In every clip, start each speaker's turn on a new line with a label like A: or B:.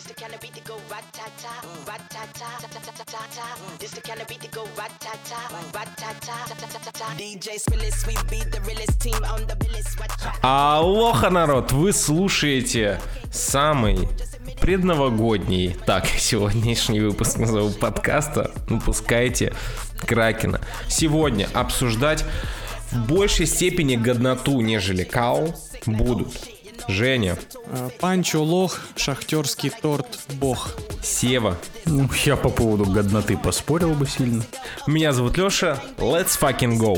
A: This the kind of beat that go rat-ta-ta, rat-ta-ta, ta-ta-ta-ta-ta. This the kind of beat that go rat-ta-ta, rat-ta-ta, ta-ta-ta-ta. DJ Spillis, we beat the realest team on the billis.
B: Алоха, народ! Вы слушаете самый предновогодний, так, сегодняшний выпуск назову подкаста «Выпускайте Кракена». Сегодня обсуждать в большей степени годноту, нежели кау, будут Женя,
C: Э, Панчо лох, шахтерский торт бог.
B: Сева,
D: Ну, я по поводу годноты поспорил бы сильно.
B: меня зовут Леша, let's fucking go!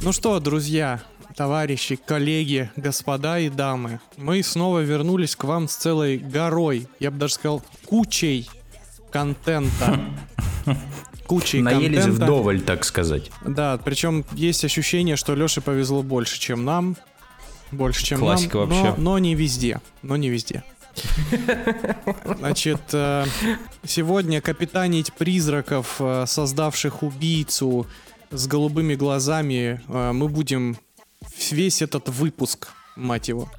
C: Ну что, друзья, товарищи, коллеги, господа и дамы, мы снова вернулись к вам с целой горой, я бы даже сказал, кучей контента. Кучей
D: Наелись
C: контента.
D: вдоволь, так сказать.
C: Да, причем есть ощущение, что Леше повезло больше, чем нам. Больше, чем
B: Классика
C: нам.
B: вообще.
C: Но, но не везде. Но не везде. Значит, э, сегодня капитанить призраков, э, создавших убийцу с голубыми глазами, э, мы будем весь этот выпуск, мать его.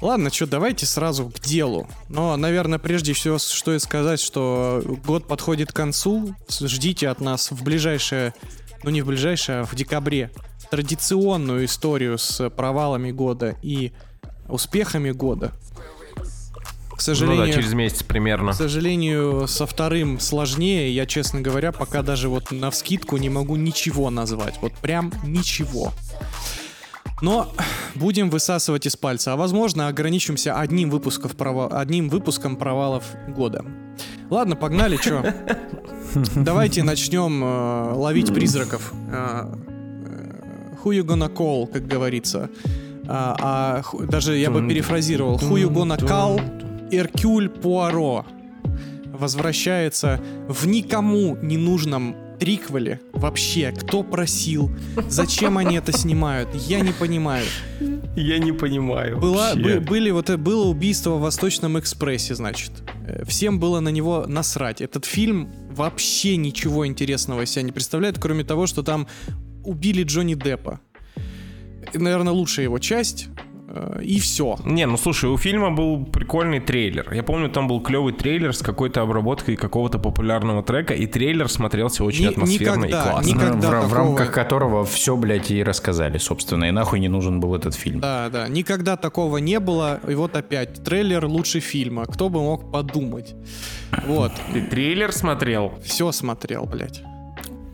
C: Ладно, что, давайте сразу к делу. Но, наверное, прежде всего стоит сказать, что год подходит к концу. Ждите от нас в ближайшее, ну не в ближайшее, а в декабре, традиционную историю с провалами года и успехами года. К
B: Ну
C: сожалению,
B: да, через месяц примерно.
C: к сожалению, со вторым сложнее. Я, честно говоря, пока даже вот на вскидку не могу ничего назвать. Вот прям ничего. Но будем высасывать из пальца. А возможно, ограничимся одним, выпусков прова- одним выпуском провалов года. Ладно, погнали, чё? Давайте начнем э, ловить призраков. Э, э, Who you gonna call, как говорится. А, а даже я бы перефразировал. Who you gonna call Эркюль Пуаро возвращается в никому не нужном триквеле. Вообще, кто просил? Зачем они это снимают? Я не понимаю.
B: Я не понимаю.
C: Была, бы- были, вот, э, было убийство в Восточном экспрессе, значит. Э, Всем было на него насрать. Этот фильм вообще ничего интересного себя не представляет, кроме того, что там убили Джонни Деппа. Наверное, лучшая его часть. Э, И все.
B: Не, ну слушай, у фильма был прикольный трейлер. Я помню, там был клевый трейлер с какой-то обработкой какого-то популярного трека, и трейлер смотрелся очень
C: Ни-
B: атмосферно
C: никогда,
B: и классно.
C: никогда
D: в, в
C: такого-
D: рамках которого все, блядь, и рассказали, собственно. И нахуй не нужен был этот фильм.
C: Да, да. Никогда такого не было. И вот опять трейлер лучше фильма. Кто бы мог подумать? Вот.
B: Ты трейлер смотрел?
C: Все смотрел, блядь.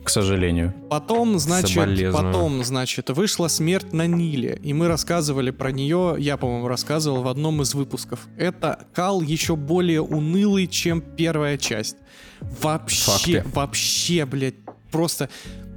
D: К сожалению.
C: Потом, значит, потом, значит, вышла смерть на Ниле, и мы рассказывали про нее, я, по-моему, рассказывал в одном из выпусков. Это кал еще более унылый, чем первая часть. Вообще,
B: Факты.
C: вообще, блядь, просто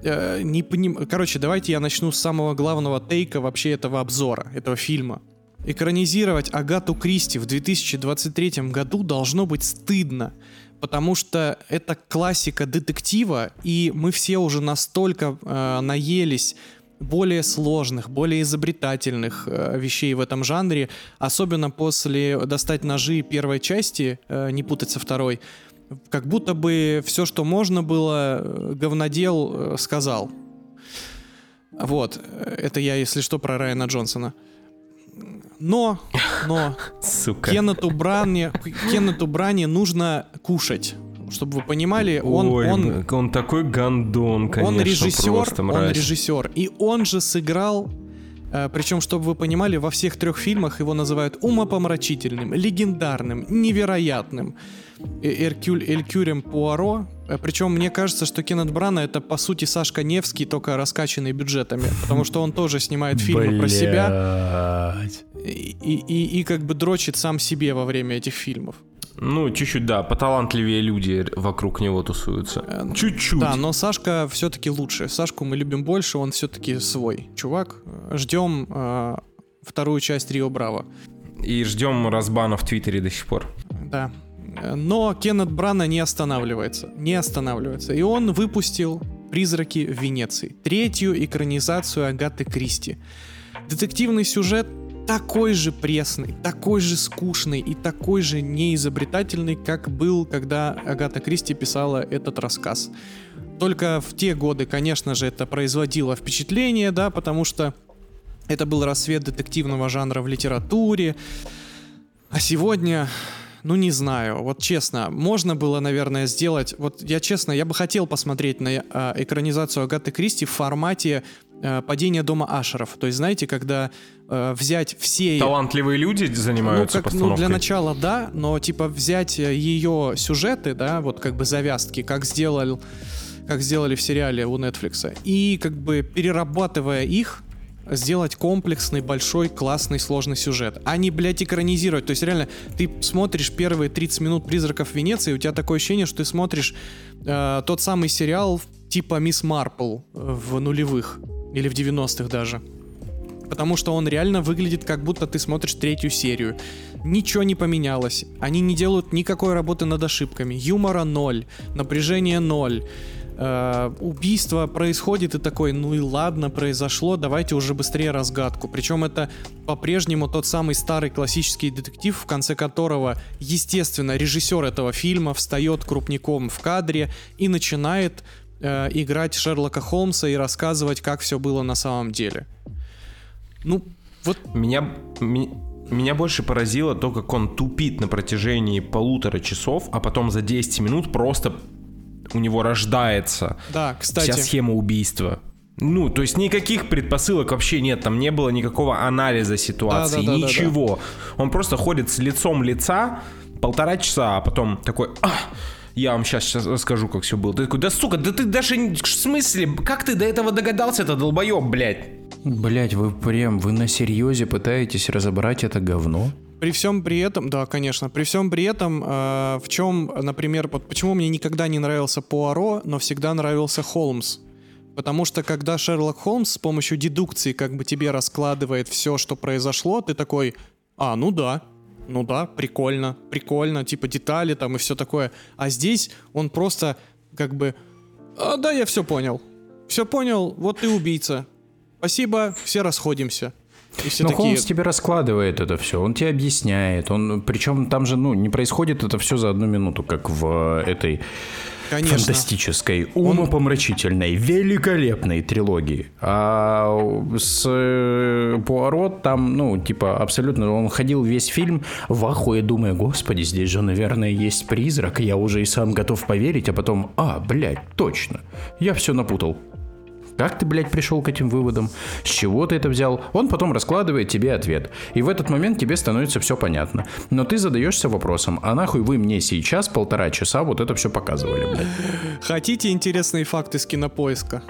C: э, не поним... Короче, давайте я начну с самого главного тейка вообще этого обзора, этого фильма. Экранизировать Агату Кристи в 2023 году должно быть стыдно, потому что это классика детектива, и мы все уже настолько э, наелись более сложных, более изобретательных э, вещей в этом жанре, особенно после «Достать ножи» первой части, э, не путать со второй, как будто бы все, что можно было, э, говнодел э, сказал. Вот, э, это я, если что, про Райана Джонсона. Но, но,
B: Сука.
C: Кеннету Бране, Кеннету Бране нужно кушать. Чтобы вы понимали, он,
B: Ой,
C: он,
B: он такой гандон, конечно,
C: он режиссер,
B: просто
C: он
B: мразь.
C: режиссер. И он же сыграл, причем, чтобы вы понимали, во всех трех фильмах его называют умопомрачительным, легендарным, невероятным. Э, Эркюль, Элькюрем Пуаро. Э, Причем мне кажется, что Кеннет Брана это по сути Сашка Невский, только раскачанный бюджетами. Потому что он тоже снимает фильмы про себя и, и, и- и как бы дрочит сам себе во время этих фильмов.
B: Ну, чуть-чуть, да, поталантливее люди вокруг него тусуются. Чуть-чуть.
C: Да, но Сашка все-таки лучше. Сашку мы любим больше, он все-таки свой чувак. Ждем э, вторую часть Рио Браво.
B: И ждем разбана в Твиттере до сих пор.
C: Да. Э, Но Кеннет Брана не останавливается. Не останавливается. И он выпустил «Призраки в Венеции». Третью экранизацию Агаты Кристи. Детективный сюжет такой же пресный, такой же скучный и такой же неизобретательный, как был, когда Агата Кристи писала этот рассказ. Только в те годы, конечно же, это производило впечатление, да, потому что это был рассвет детективного жанра в литературе. А сегодня, ну не знаю, вот честно, можно было, наверное, сделать, вот я честно, я бы хотел посмотреть на э, экранизацию Агаты Кристи в формате «Падение дома Ашеров». То есть, знаете, когда э, взять все...
B: Талантливые люди занимаются
C: ну, как. Ну, для начала, да, но, типа, взять э, ее сюжеты, да, вот как бы завязки, как сделал как сделали в сериале у Netflix, и как бы перерабатывая их, сделать комплексный, большой, классный, сложный сюжет, а не, блядь, экранизировать. То есть, реально, ты смотришь первые 30 минут «Призраков Венеции», и у тебя такое ощущение, что ты смотришь э, тот самый сериал типа «Мисс Марпл» в нулевых, или в 90-х даже. Потому что он реально выглядит, как будто ты смотришь третью серию. Ничего не поменялось. Они не делают никакой работы над ошибками. Юмора ноль, напряжение ноль э, убийство происходит и такой, ну и ладно, произошло, давайте уже быстрее разгадку. Причем это по-прежнему тот самый старый классический детектив, в конце которого, естественно, режиссер этого фильма встает крупником в кадре и начинает э, играть Шерлока Холмса и рассказывать, как все было на самом деле. Ну, вот...
B: Меня, меня больше поразило то, как он тупит на протяжении полутора часов, а потом за 10 минут просто у него рождается
C: да, кстати.
B: вся схема убийства. Ну, то есть никаких предпосылок вообще нет, там не было никакого анализа ситуации, да, да, ничего. Да, да, да. Он просто ходит с лицом лица полтора часа, а потом такой, а, я вам сейчас, сейчас расскажу, как все было. Ты такой, да сука, да ты даже, в смысле, как ты до этого догадался, это долбоеб, блядь?
D: Блять, вы прям, вы на серьезе пытаетесь разобрать это говно?
C: При всем при этом, да, конечно, при всем при этом, э, в чем, например, вот почему мне никогда не нравился Пуаро, но всегда нравился Холмс. Потому что когда Шерлок Холмс с помощью дедукции как бы тебе раскладывает все, что произошло, ты такой, а, ну да, ну да, прикольно, прикольно, типа детали там и все такое. А здесь он просто как бы, а, да, я все понял. Все понял, вот ты убийца. Спасибо, все расходимся.
D: И все Но такие... Холмс тебе раскладывает это все, он тебе объясняет, он, причем там же, ну, не происходит это все за одну минуту, как в этой Конечно. фантастической, умопомрачительной, великолепной трилогии. А с э, Пуаро там, ну, типа, абсолютно, он ходил весь фильм в ахуе, думая, господи, здесь же, наверное, есть призрак, я уже и сам готов поверить, а потом, а, блядь, точно, я все напутал. Как ты, блядь, пришел к этим выводам? С чего ты это взял? Он потом раскладывает тебе ответ. И в этот момент тебе становится все понятно. Но ты задаешься вопросом, а нахуй вы мне сейчас полтора часа вот это все показывали, блядь?
C: Хотите интересные факты с кинопоиска?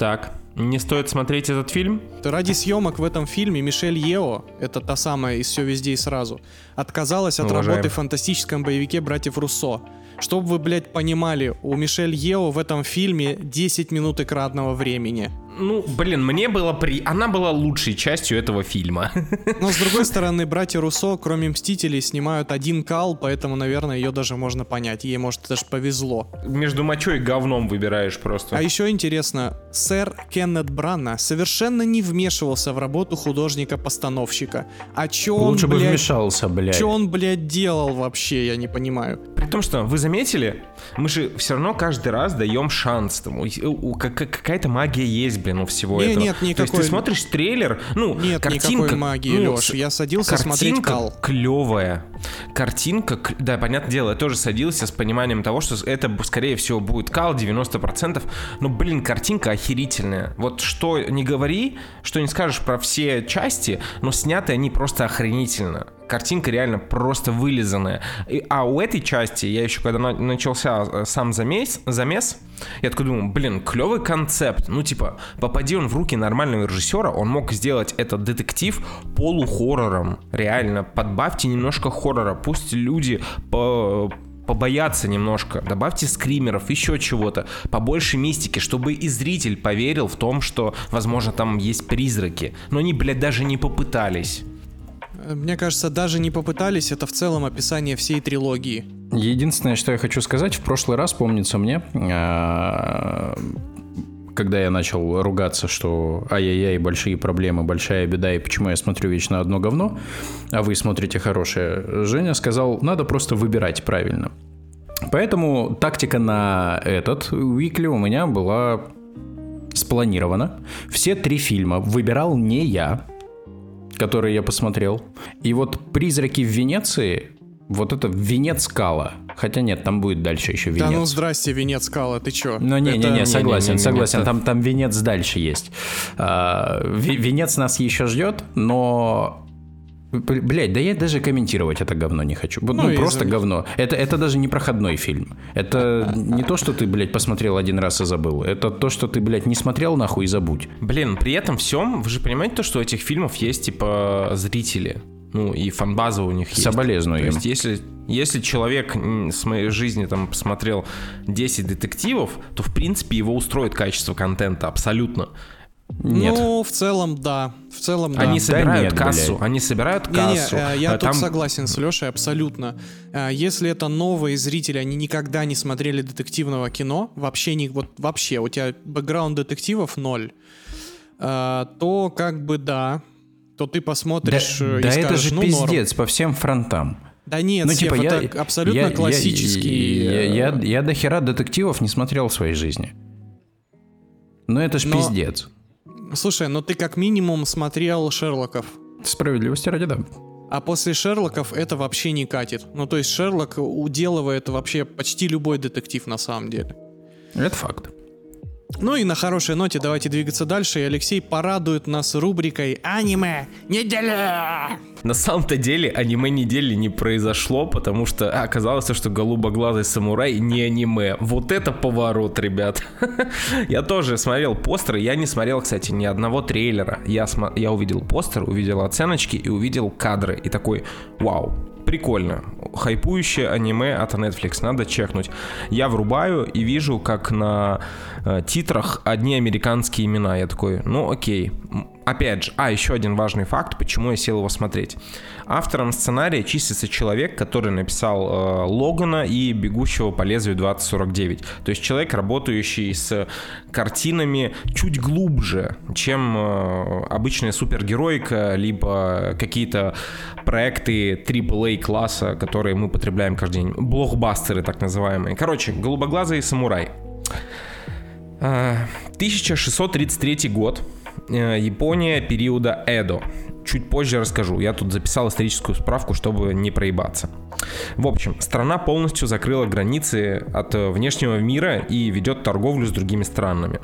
B: Так, не стоит смотреть этот фильм?
C: Ради съемок в этом фильме Мишель Ео, это та самая из «Все везде и сразу», отказалась от Уважаем. работы в фантастическом боевике «Братьев Руссо». Чтобы вы, блядь, понимали, у Мишель Ео в этом фильме 10 минут экранного времени.
B: Ну, блин, мне было при... Она была лучшей частью этого фильма.
C: Но, с другой стороны, братья Руссо, кроме «Мстителей», снимают один кал, поэтому, наверное, ее даже можно понять. Ей, может, даже повезло.
B: Между мочой и говном выбираешь просто.
C: А еще интересно, сэр Кеннет Бранна совершенно не вмешивался в работу художника-постановщика. А чё он,
D: Лучше
C: блядь...
D: бы вмешался, блядь.
C: Чё он, блядь, делал вообще, я не понимаю.
B: При том, что вы заметили, мы же все равно каждый раз даем шанс тому. Какая-то магия есть, блин, у всего
C: не,
B: этого.
C: Нет, никакой...
B: То есть ты смотришь трейлер, ну,
C: нет,
B: картинка...
C: никакой магии, ну, Леш. Я садился смотреть кал.
B: клевая. Картинка, да, понятное дело, я тоже садился с пониманием того, что это, скорее всего, будет кал 90%, но, блин, картинка охерительная. Вот что не говори, что не скажешь про все части, но сняты они просто охренительно картинка реально просто вылизанная. И, а у этой части, я еще когда на, начался э, сам замес, замес, я такой думаю, блин, клевый концепт. Ну, типа, попади он в руки нормального режиссера, он мог сделать этот детектив полухоррором. Реально, подбавьте немножко хоррора, пусть люди по побояться немножко, добавьте скримеров, еще чего-то, побольше мистики, чтобы и зритель поверил в том, что, возможно, там есть призраки. Но они, блядь, даже не попытались.
C: Мне кажется, даже не попытались, это в целом описание всей трилогии.
D: Единственное, что я хочу сказать, в прошлый раз, помнится мне, а, когда я начал ругаться, что ай-яй-яй, большие проблемы, большая беда, и почему я смотрю вечно одно говно, а вы смотрите хорошее, Женя сказал, надо просто выбирать правильно. Поэтому тактика на этот уикли у меня была спланирована. Все три фильма выбирал не я, которые я посмотрел. И вот «Призраки в Венеции» Вот это венец скала. Хотя нет, там будет дальше еще венец.
C: Да ну здрасте, венец скала, ты чё?
D: Ну не-не-не, согласен, не, не, не, согласен. Там, там венец дальше есть. А, венец нас еще ждет, но Блять, да я даже комментировать это говно не хочу. Ну, ну просто говно. Это, это даже не проходной фильм. Это не то, что ты, блядь, посмотрел один раз и забыл. Это то, что ты, блядь, не смотрел нахуй и забудь.
B: Блин, при этом всем, вы же понимаете то, что у этих фильмов есть, типа, зрители. Ну, и фанбаза у них есть.
D: Соболезную
B: То есть, если, если человек с моей жизни там посмотрел 10 детективов, то, в принципе, его устроит качество контента абсолютно.
C: Нет. Ну, в целом, да. В целом, да.
B: Они собирают да нет, кассу. Блядь. Они собирают кассу.
C: Не, не, я Там... тут согласен с Лешей абсолютно. Э, если это новые зрители, они никогда не смотрели детективного кино, вообще не, вот вообще, у тебя бэкграунд детективов ноль, э, то как бы да, то ты посмотришь
D: да,
C: и
D: да
C: скажешь,
D: это же
C: ну,
D: пиздец
C: норм.
D: по всем фронтам.
C: Да нет,
D: ну,
C: Сев,
D: типа,
C: это
D: я,
C: абсолютно
D: я,
C: классический...
D: Я, я, я, я до хера детективов не смотрел в своей жизни. Но это ж Но... пиздец.
C: Слушай, ну ты как минимум смотрел Шерлоков.
D: Справедливости ради, да.
C: А после Шерлоков это вообще не катит. Ну, то есть Шерлок уделывает вообще почти любой детектив на самом деле.
D: Это факт.
C: Ну и на хорошей ноте давайте двигаться дальше, и Алексей порадует нас рубрикой «Аниме неделя!»
B: На самом-то деле аниме недели не произошло, потому что оказалось, что «Голубоглазый самурай» не аниме. Вот это поворот, ребят. Я тоже смотрел постеры, я не смотрел, кстати, ни одного трейлера. Я, см... я увидел постер, увидел оценочки и увидел кадры. И такой, вау, прикольно. Хайпующее аниме от Netflix, надо чекнуть. Я врубаю и вижу, как на э, титрах одни американские имена. Я такой, ну окей, Опять же, а, еще один важный факт, почему я сел его смотреть. Автором сценария числится человек, который написал э, Логана и Бегущего по лезвию 2049. То есть человек, работающий с картинами чуть глубже, чем э, обычная супергероика, либо какие-то проекты AAA класса, которые мы потребляем каждый день. Блокбастеры так называемые. Короче, голубоглазый самурай. 1633 э, год. Э, Япония периода Эдо. Чуть позже расскажу. Я тут записал историческую справку, чтобы не проебаться. В общем, страна полностью закрыла границы от э, внешнего мира и ведет торговлю с другими странами.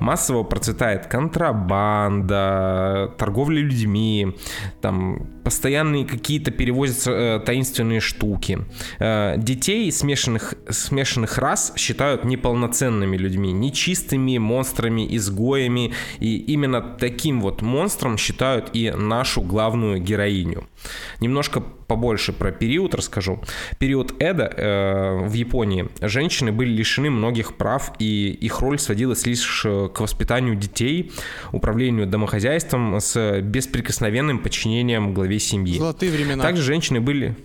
B: Массово процветает контрабанда, торговля людьми, там постоянные какие-то перевозятся э, таинственные штуки. Э, детей смешанных, смешанных рас считают неполноценными людьми, нечистыми монстрами, изгоями, и именно таким вот монстром считают и нашу главную героиню. Немножко побольше про период расскажу. Период Эда э, в Японии женщины были лишены многих прав, и их роль сводилась лишь э, к воспитанию детей, управлению домохозяйством с бесприкосновенным подчинением главе семьи.
C: Золотые времена.
B: Также женщины были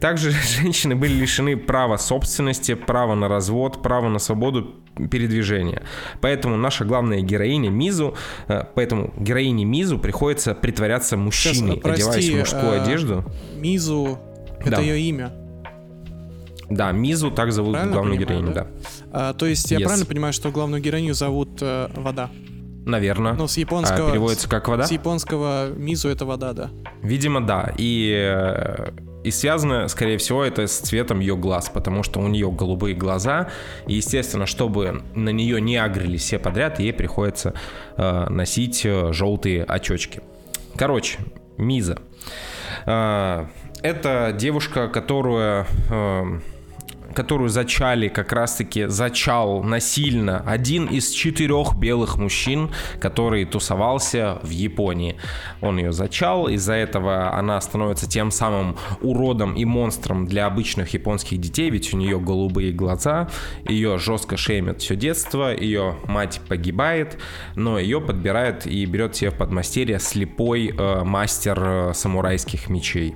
B: также женщины были лишены права собственности, права на развод, права на свободу передвижения. Поэтому наша главная героиня Мизу, э, поэтому героине Мизу приходится притворяться мужчиной, Сейчас, прости, одеваясь в мужскую э, одежду.
C: Мизу, это да. ее имя.
B: Да, Мизу так зовут правильно главную понимаю, героиню, да.
C: да. А, то есть я yes. правильно понимаю, что главную героиню зовут э, Вода?
B: Наверное.
C: Ну, с японского... А,
B: переводится как вода?
C: С японского Мизу это вода, да.
B: Видимо, да. И э, и связано, скорее всего, это с цветом ее глаз, потому что у нее голубые глаза. И, естественно, чтобы на нее не агрились все подряд, ей приходится э, носить э, желтые очечки. Короче, Миза. Э, это девушка, которая... Э, которую зачали, как раз-таки зачал насильно один из четырех белых мужчин, который тусовался в Японии. Он ее зачал, из-за этого она становится тем самым уродом и монстром для обычных японских детей, ведь у нее голубые глаза, ее жестко шеймят все детство, ее мать погибает, но ее подбирает и берет себе в подмастерье слепой э, мастер э, самурайских мечей.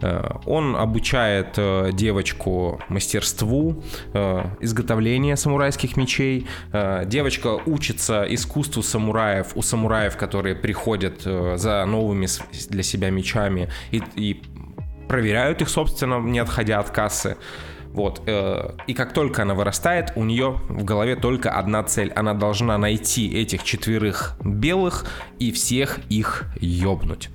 B: Э, он обучает э, девочку мастерству мастерству э, изготовления самурайских мечей. Э, девочка учится искусству самураев у самураев, которые приходят э, за новыми для себя мечами и, и проверяют их, собственно, не отходя от кассы. Вот. Э, и как только она вырастает, у нее в голове только одна цель. Она должна найти этих четверых белых и всех их ёбнуть.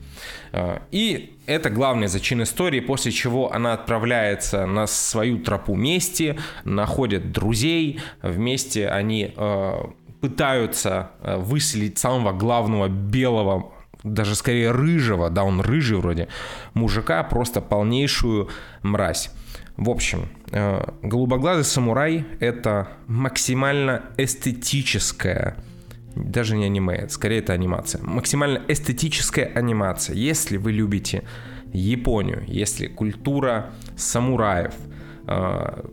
B: Э, и это главный зачин истории, после чего она отправляется на свою тропу мести, находит друзей, вместе они э, пытаются выселить самого главного белого даже скорее рыжего, да, он рыжий вроде, мужика, просто полнейшую мразь. В общем, э, голубоглазый самурай — это максимально эстетическая даже не аниме, скорее это анимация. Максимально эстетическая анимация. Если вы любите Японию, если культура самураев, э,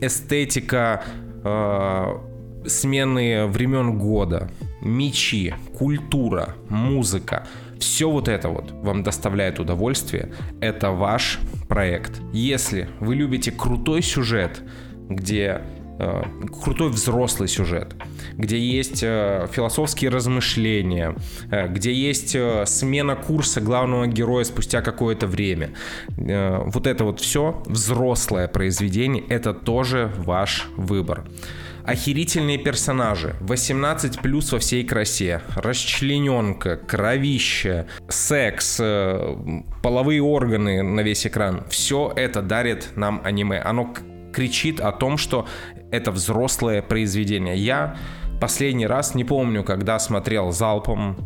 B: эстетика э, смены времен года, мечи, культура, музыка, все вот это вот вам доставляет удовольствие, это ваш проект. Если вы любите крутой сюжет, где крутой взрослый сюжет, где есть э, философские размышления, э, где есть э, смена курса главного героя спустя какое-то время. Э, вот это вот все взрослое произведение, это тоже ваш выбор охерительные персонажи, 18 плюс во всей красе, расчлененка, кровище, секс, э, половые органы на весь экран. Все это дарит нам аниме. Оно кричит о том, что это взрослое произведение. Я последний раз не помню, когда смотрел залпом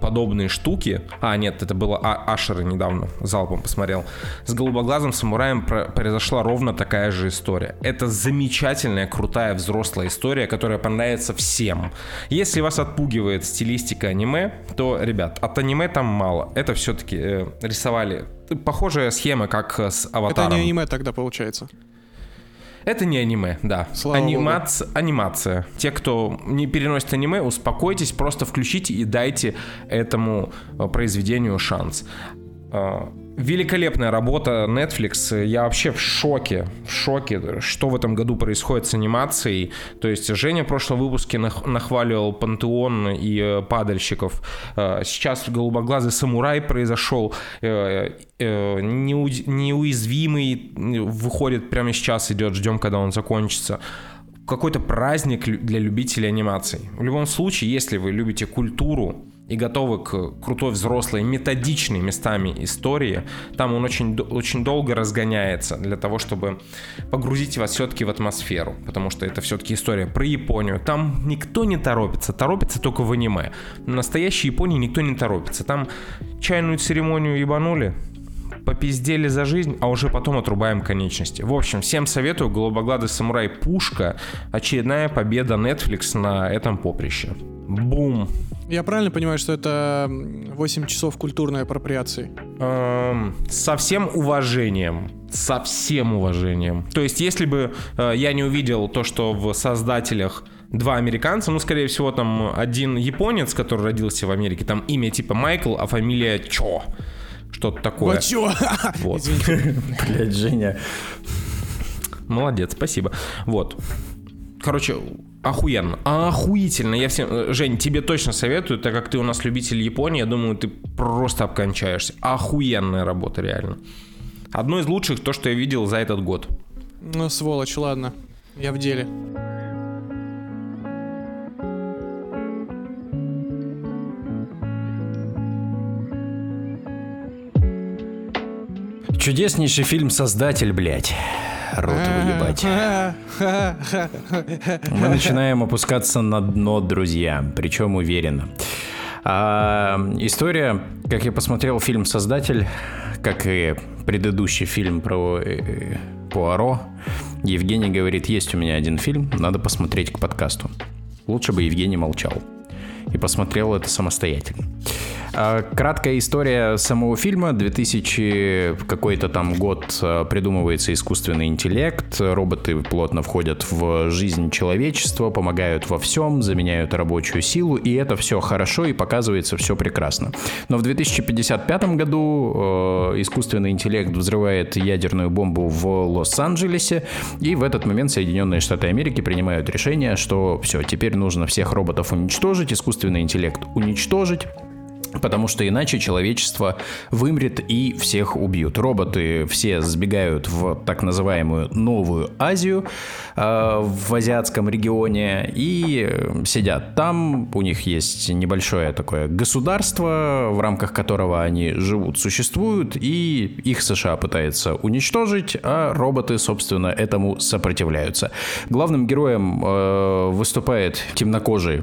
B: подобные штуки. А, нет, это было а Ашера недавно залпом посмотрел. С голубоглазым самураем произошла ровно такая же история. Это замечательная, крутая взрослая история, которая понравится всем. Если вас отпугивает стилистика аниме, то, ребят, от аниме там мало. Это все-таки э, рисовали похожая схема, как с аватаром.
C: Это не аниме тогда получается.
B: Это не аниме, да.
C: Слава
B: Анимац...
C: Богу.
B: Анимация. Те, кто не переносит аниме, успокойтесь, просто включите и дайте этому э, произведению шанс. Э, великолепная работа Netflix. Я вообще в шоке, в шоке, что в этом году происходит с анимацией. То есть Женя в прошлом выпуске нахваливал Пантеон и э, падальщиков. Сейчас голубоглазый самурай произошел. Неуязвимый выходит прямо сейчас, идет, ждем, когда он закончится какой-то праздник для любителей анимации. В любом случае, если вы любите культуру, и готовы к крутой взрослой, методичной местами истории, там он очень, очень долго разгоняется для того, чтобы погрузить вас все-таки в атмосферу, потому что это все-таки история про Японию. Там никто не торопится, торопится только в аниме. В настоящей Японии никто не торопится. Там чайную церемонию ебанули, попиздели за жизнь, а уже потом отрубаем конечности. В общем, всем советую «Голубоглазый самурай. Пушка». Очередная победа Netflix на этом поприще. Бум!
C: Я правильно понимаю, что это 8 часов культурной апроприации?
B: Эм, со всем уважением. Со всем уважением. То есть, если бы э, я не увидел то, что в создателях два американца, ну, скорее всего, там один японец, который родился в Америке, там имя типа Майкл, а фамилия Чо. Что-то такое.
C: Вот чё?
B: Вот.
D: Блять, Женя.
B: Молодец, спасибо. Вот. Короче, охуенно. Охуительно. Я всем... Жень, тебе точно советую, так как ты у нас любитель Японии, я думаю, ты просто обкончаешься. Охуенная работа, реально. Одно из лучших, то, что я видел за этот год.
C: Ну, сволочь, ладно. Я в деле.
D: Чудеснейший фильм «Создатель», блядь рот выебать. Мы начинаем опускаться на дно, друзья, причем уверенно. А, история, как я посмотрел фильм «Создатель», как и предыдущий фильм про э, Пуаро, Евгений говорит, есть у меня один фильм, надо посмотреть к подкасту. Лучше бы Евгений молчал и посмотрел это самостоятельно. А, краткая история самого фильма. 2000 какой-то там год а, придумывается искусственный интеллект. Роботы плотно входят в жизнь человечества, помогают во всем, заменяют рабочую силу, и это все хорошо и показывается все прекрасно. Но в 2055 году э, искусственный интеллект взрывает ядерную бомбу в Лос-Анджелесе, и в этот момент Соединенные Штаты Америки принимают решение, что все, теперь нужно всех роботов уничтожить, искусственный интеллект уничтожить, Потому что иначе человечество вымрет и всех убьют. Роботы все сбегают в так называемую Новую Азию э, в азиатском регионе и сидят там. У них есть небольшое такое государство, в рамках которого они живут, существуют, и их США пытается уничтожить, а роботы, собственно, этому сопротивляются. Главным героем э, выступает темнокожий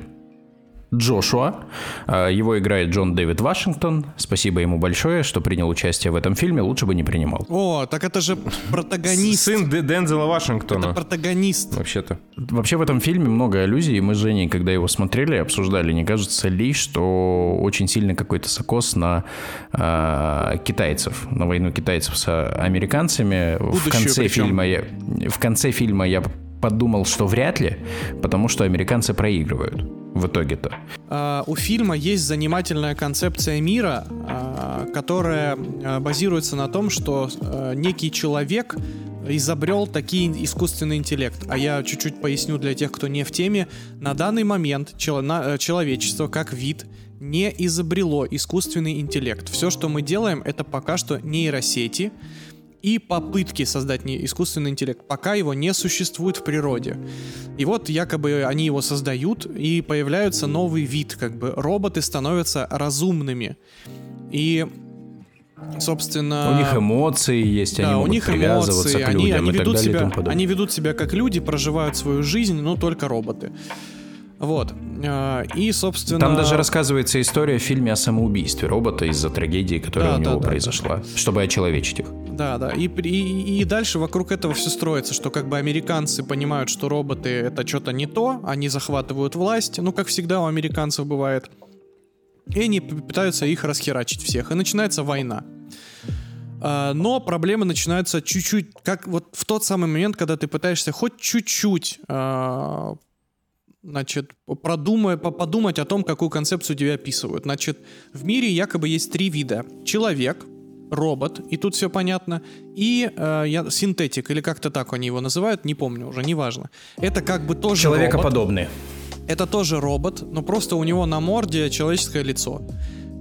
D: Джошуа. А, его играет Джон Дэвид Вашингтон. Спасибо ему большое, что принял участие в этом фильме. Лучше бы не принимал.
C: О, так это же протагонист.
B: Сын Дензела Вашингтона.
C: Это протагонист.
B: Вообще-то.
D: Вообще в этом фильме много аллюзий. Мы с Женей, когда его смотрели, обсуждали, не кажется ли, что очень сильно какой-то сокос на э, китайцев, на войну китайцев с американцами. Будущую в конце причем. фильма я, в конце фильма я подумал, что вряд ли, потому что американцы проигрывают в итоге-то?
C: Uh, у фильма есть занимательная концепция мира, uh, которая uh, базируется на том, что некий человек изобрел такие искусственный интеллект. А я чуть-чуть поясню для тех, кто не в теме. На данный момент на, человечество как вид не изобрело искусственный интеллект. Все, что мы делаем, это пока что нейросети, и попытки создать искусственный интеллект, пока его не существует в природе. И вот якобы они его создают, и появляется новый вид, как бы роботы становятся разумными. И собственно...
D: У них эмоции есть, да, они могут у них привязываться эмоции, к людям они, они и ведут так далее
C: себя, Они ведут себя как люди, проживают свою жизнь, но только роботы. Вот. А, и, собственно...
D: Там даже рассказывается история в фильме о самоубийстве робота из-за трагедии, которая да, у него да, произошла, да. чтобы очеловечить их.
C: Да, да. И, и, и дальше вокруг этого все строится, что как бы американцы понимают, что роботы это что-то не то, они захватывают власть, ну, как всегда у американцев бывает. И они пытаются их расхерачить всех. И начинается война. А, но проблемы начинаются чуть-чуть, как вот в тот самый момент, когда ты пытаешься хоть чуть-чуть а, значит, продумай, подумать о том, какую концепцию тебе описывают. Значит, в мире якобы есть три вида. Человек, робот, и тут все понятно, и э, я, синтетик, или как-то так они его называют, не помню уже, неважно. Это как бы тоже
D: Человекоподобный.
C: Робот. Это тоже робот, но просто у него на морде человеческое лицо.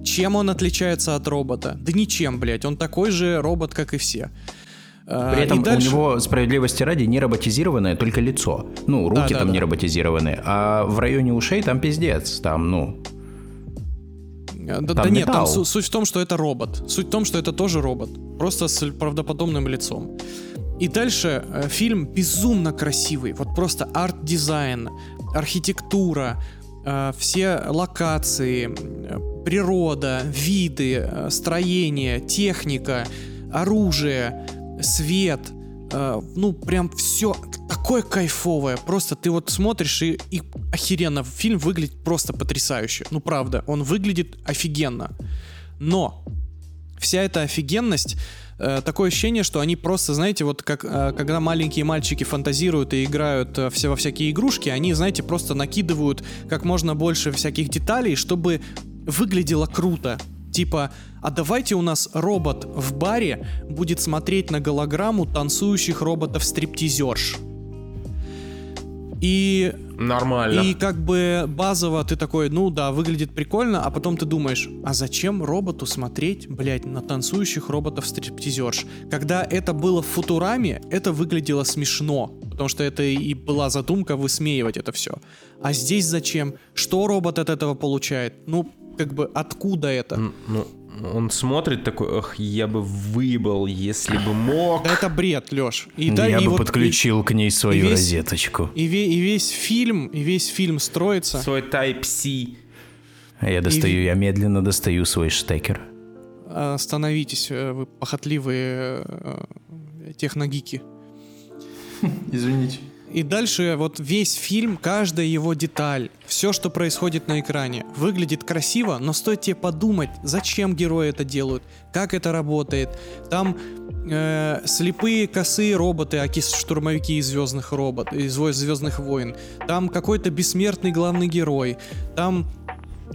C: Чем он отличается от робота? Да ничем, блядь, он такой же робот, как и все.
D: А, При этом дальше... у него, справедливости ради, не роботизированное только лицо. Ну, руки да, там да, не да. роботизированные. А в районе ушей там пиздец. Там, ну...
C: Да, там да нет, там суть в том, что это робот. Суть в том, что это тоже робот. Просто с правдоподобным лицом. И дальше э, фильм безумно красивый. Вот просто арт-дизайн, архитектура, э, все локации, э, природа, виды, э, строение, техника, оружие свет, э, ну прям все такое кайфовое. Просто ты вот смотришь и, и охеренно. Фильм выглядит просто потрясающе. Ну правда, он выглядит офигенно. Но вся эта офигенность э, такое ощущение, что они просто, знаете, вот как э, когда маленькие мальчики фантазируют и играют э, все во всякие игрушки, они, знаете, просто накидывают как можно больше всяких деталей, чтобы выглядело круто. Типа, а давайте у нас робот в баре будет смотреть на голограмму танцующих роботов-стриптизерш. И...
B: Нормально.
C: И как бы базово ты такой, ну да, выглядит прикольно, а потом ты думаешь, а зачем роботу смотреть, блядь, на танцующих роботов-стриптизерш? Когда это было в Футураме, это выглядело смешно, потому что это и была задумка высмеивать это все. А здесь зачем? Что робот от этого получает? Ну, как бы откуда это?
B: Ну, он смотрит такой, ох, я бы выебал, если бы мог.
C: Да это бред, Лёш.
D: И, да, я и бы вот, подключил и, к ней свою и весь, розеточку.
C: И, и весь фильм, и весь фильм строится.
B: Свой Type-C.
D: Я достаю, и... я медленно достаю свой штекер.
C: Остановитесь, э, вы похотливые э, техногики.
D: Извините.
C: И дальше вот весь фильм, каждая его деталь, все, что происходит на экране, выглядит красиво, но стоит тебе подумать, зачем герои это делают, как это работает. Там э, слепые косые роботы, аки-штурмовики из Звездных робот, из Звездных войн. Там какой-то бессмертный главный герой. Там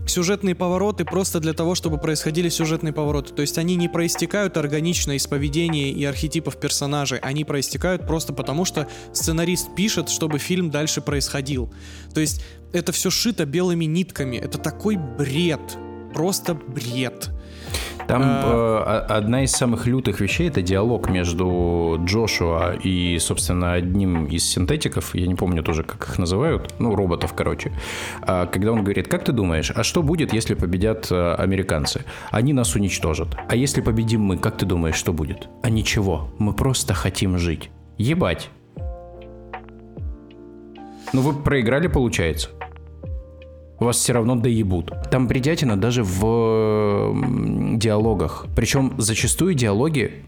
C: сюжетные повороты просто для того, чтобы происходили сюжетные повороты. То есть они не проистекают органично из поведения и архетипов персонажей, они проистекают просто потому, что сценарист пишет, чтобы фильм дальше происходил. То есть это все шито белыми нитками. Это такой бред. Просто бред.
D: Там а... э, одна из самых лютых вещей это диалог между Джошуа и, собственно, одним из синтетиков, я не помню тоже, как их называют, ну, роботов, короче. А, когда он говорит, как ты думаешь, а что будет, если победят э, американцы? Они нас уничтожат. А если победим мы, как ты думаешь, что будет? А ничего, мы просто хотим жить. Ебать. Ну вы проиграли, получается вас все равно доебут. Там бредятина даже в диалогах. Причем зачастую диалоги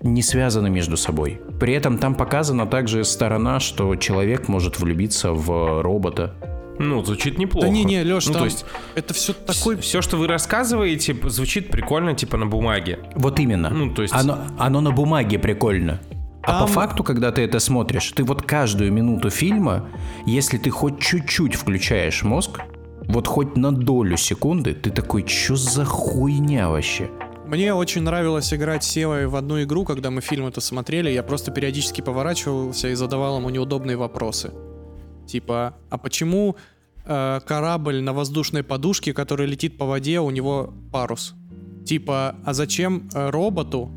D: не связаны между собой. При этом там показана также сторона, что человек может влюбиться в робота.
B: Ну, звучит неплохо.
C: Да не-не, Леш, ну, там то есть это все такой...
B: Все, что вы рассказываете, звучит прикольно, типа, на бумаге.
D: Вот именно. Ну, то есть... Оно, оно на бумаге прикольно. А по факту, когда ты это смотришь, ты вот каждую минуту фильма, если ты хоть чуть-чуть включаешь мозг, вот хоть на долю секунды ты такой, что за хуйня вообще?
C: Мне очень нравилось играть с Севой в одну игру, когда мы фильм это смотрели. Я просто периодически поворачивался и задавал ему неудобные вопросы. Типа, а почему э, корабль на воздушной подушке, который летит по воде, у него парус? Типа, а зачем э, роботу,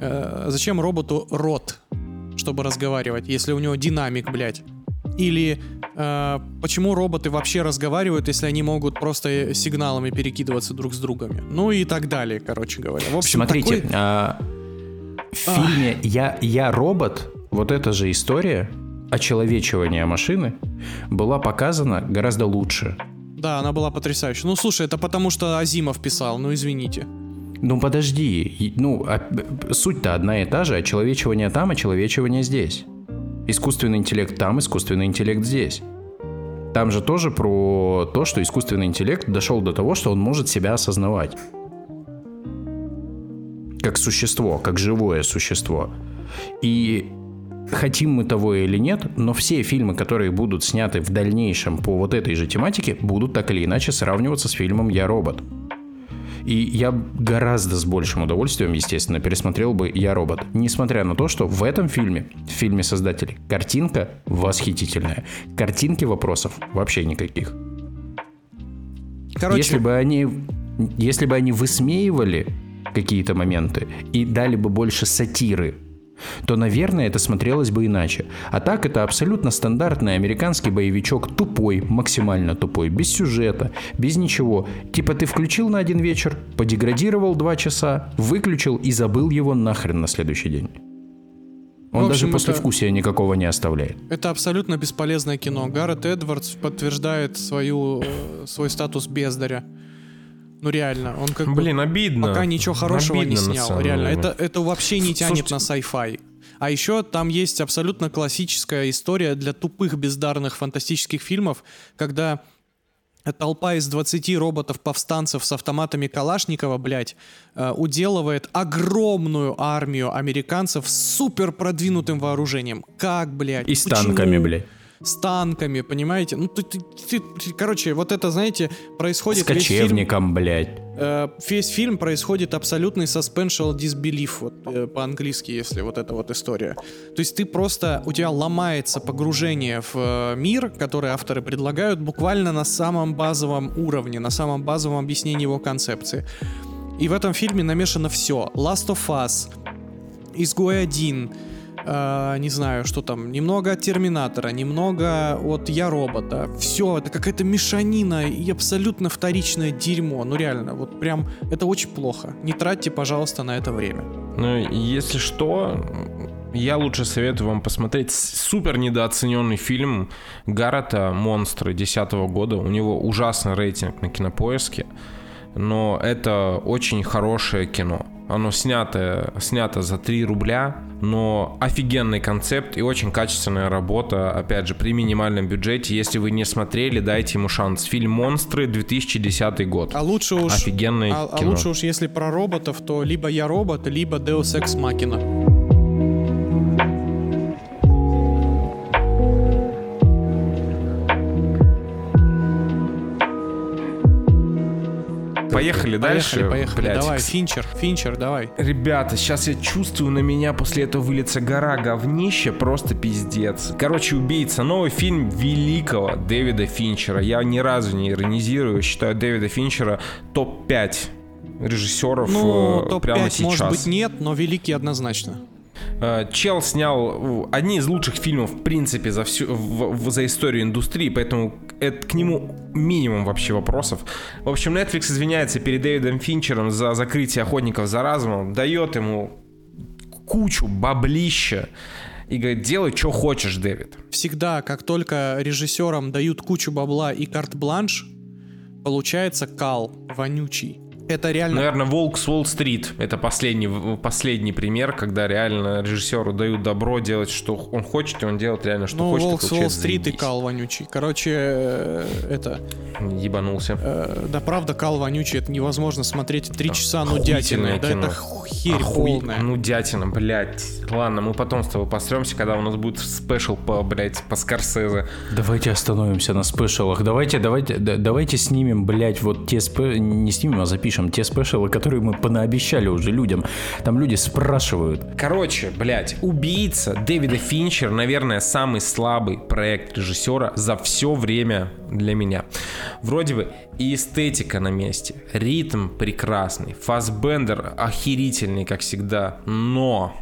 C: э, зачем роботу рот, чтобы разговаривать, если у него динамик, блядь? Или э, почему роботы вообще разговаривают, если они могут просто сигналами перекидываться друг с другом? Ну и так далее, короче говоря.
D: В общем, Смотрите, такой... а, в фильме я, «Я робот» вот эта же история очеловечивания машины была показана гораздо лучше.
C: Да, она была потрясающая. Ну, слушай, это потому что Азимов писал, ну извините.
D: Ну подожди, ну а, суть-то одна и та же, очеловечивание там, очеловечивание здесь. Искусственный интеллект там, искусственный интеллект здесь. Там же тоже про то, что искусственный интеллект дошел до того, что он может себя осознавать. Как существо, как живое существо. И хотим мы того или нет, но все фильмы, которые будут сняты в дальнейшем по вот этой же тематике, будут так или иначе сравниваться с фильмом «Я робот». И я гораздо с большим удовольствием, естественно, пересмотрел бы «Я робот». Несмотря на то, что в этом фильме, в фильме создателей, картинка восхитительная. Картинки вопросов вообще никаких. Короче... Если бы они, если бы они высмеивали какие-то моменты и дали бы больше сатиры то, наверное, это смотрелось бы иначе. А так это абсолютно стандартный американский боевичок, тупой, максимально тупой, без сюжета, без ничего. Типа ты включил на один вечер, подеградировал два часа, выключил и забыл его нахрен на следующий день. Он общем, даже после вкусия никакого не оставляет.
C: Это абсолютно бесполезное кино. Гаррет Эдвардс подтверждает свою, э, свой статус бездаря. Ну реально, он как
B: Блин, бы обидно.
C: Пока ничего хорошего обидно, не снял. Реально, это, это вообще не тянет Слушайте... на sci-fi. А еще там есть абсолютно классическая история для тупых бездарных фантастических фильмов, когда толпа из 20 роботов-повстанцев с автоматами Калашникова, блядь, э, уделывает огромную армию американцев с супер продвинутым вооружением. Как, блядь?
D: И с Почему? танками, блядь
C: с танками, понимаете? Ну, ты, ты, ты, короче, вот это, знаете, происходит... С
D: кочевником, фильм, блядь.
C: Э, весь фильм происходит абсолютный suspension disbelief, вот, э, по-английски, если вот эта вот история. То есть ты просто, у тебя ломается погружение в э, мир, который авторы предлагают, буквально на самом базовом уровне, на самом базовом объяснении его концепции. И в этом фильме намешано все. Last of Us, Изгой 1, э, не знаю, что там, немного от Терминатора, немного от Я Робота. Все, это какая-то мешанина и абсолютно вторичное дерьмо. Ну реально, вот прям это очень плохо. Не тратьте, пожалуйста, на это время.
B: Ну, если что, я лучше советую вам посмотреть супер недооцененный фильм Гаррета «Монстры» 2010 года. У него ужасный рейтинг на кинопоиске, но это очень хорошее кино. Оно снято, снято за 3 рубля, но офигенный концепт и очень качественная работа, опять же, при минимальном бюджете. Если вы не смотрели, дайте ему шанс. Фильм «Монстры», 2010 год.
C: А лучше уж,
B: Офигенный
C: а, а
B: кино.
C: лучше уж, если про роботов, то либо «Я робот», либо «Deus Ex Machina».
B: Поехали дальше.
C: Поехали, поехали.
B: Блядь,
C: Давай, Финчер, Финчер, давай.
B: Ребята, сейчас я чувствую, на меня после этого выльется гора говнища, просто пиздец. Короче, «Убийца», новый фильм великого Дэвида Финчера. Я ни разу не иронизирую, считаю Дэвида Финчера топ-5 режиссеров
C: Ну,
B: э,
C: топ-5,
B: прямо сейчас.
C: может быть, нет, но великий однозначно.
B: Э, Чел снял одни из лучших фильмов, в принципе, за всю в- в- за историю индустрии, поэтому это, к нему минимум вообще вопросов. В общем, Netflix извиняется перед Дэвидом Финчером за закрытие охотников за разумом, дает ему кучу баблища и говорит, делай, что хочешь, Дэвид.
C: Всегда, как только режиссерам дают кучу бабла и карт-бланш, получается кал, вонючий. Это реально...
B: Наверное, Волк с Уолл-стрит это последний, последний пример, когда реально режиссеру дают добро делать, что он хочет, и он делает реально, что
C: ну,
B: хочет.
C: Волк с Уолл-стрит и кал вонючий. Короче, э, это...
B: Ебанулся.
C: э, да правда, кал вонючий, это невозможно смотреть три часа
B: Охуительное
C: нудятины. Да
B: кино.
C: это херь
B: Охуе-
C: полная.
B: Ну, дятина, блядь. Ладно, мы потом с тобой постремся, когда у нас будет спешл по, блядь, по Скорсезе.
D: Давайте остановимся на спешалах. Давайте, давайте, да- давайте снимем, блядь, вот те спе... не снимем, а запишем те спешалы, которые мы понаобещали уже людям. Там люди спрашивают.
B: Короче, блядь, «Убийца» Дэвида Финчер, наверное, самый слабый проект режиссера за все время для меня. Вроде бы и эстетика на месте, ритм прекрасный, Фасбендер охерительный, как всегда, но...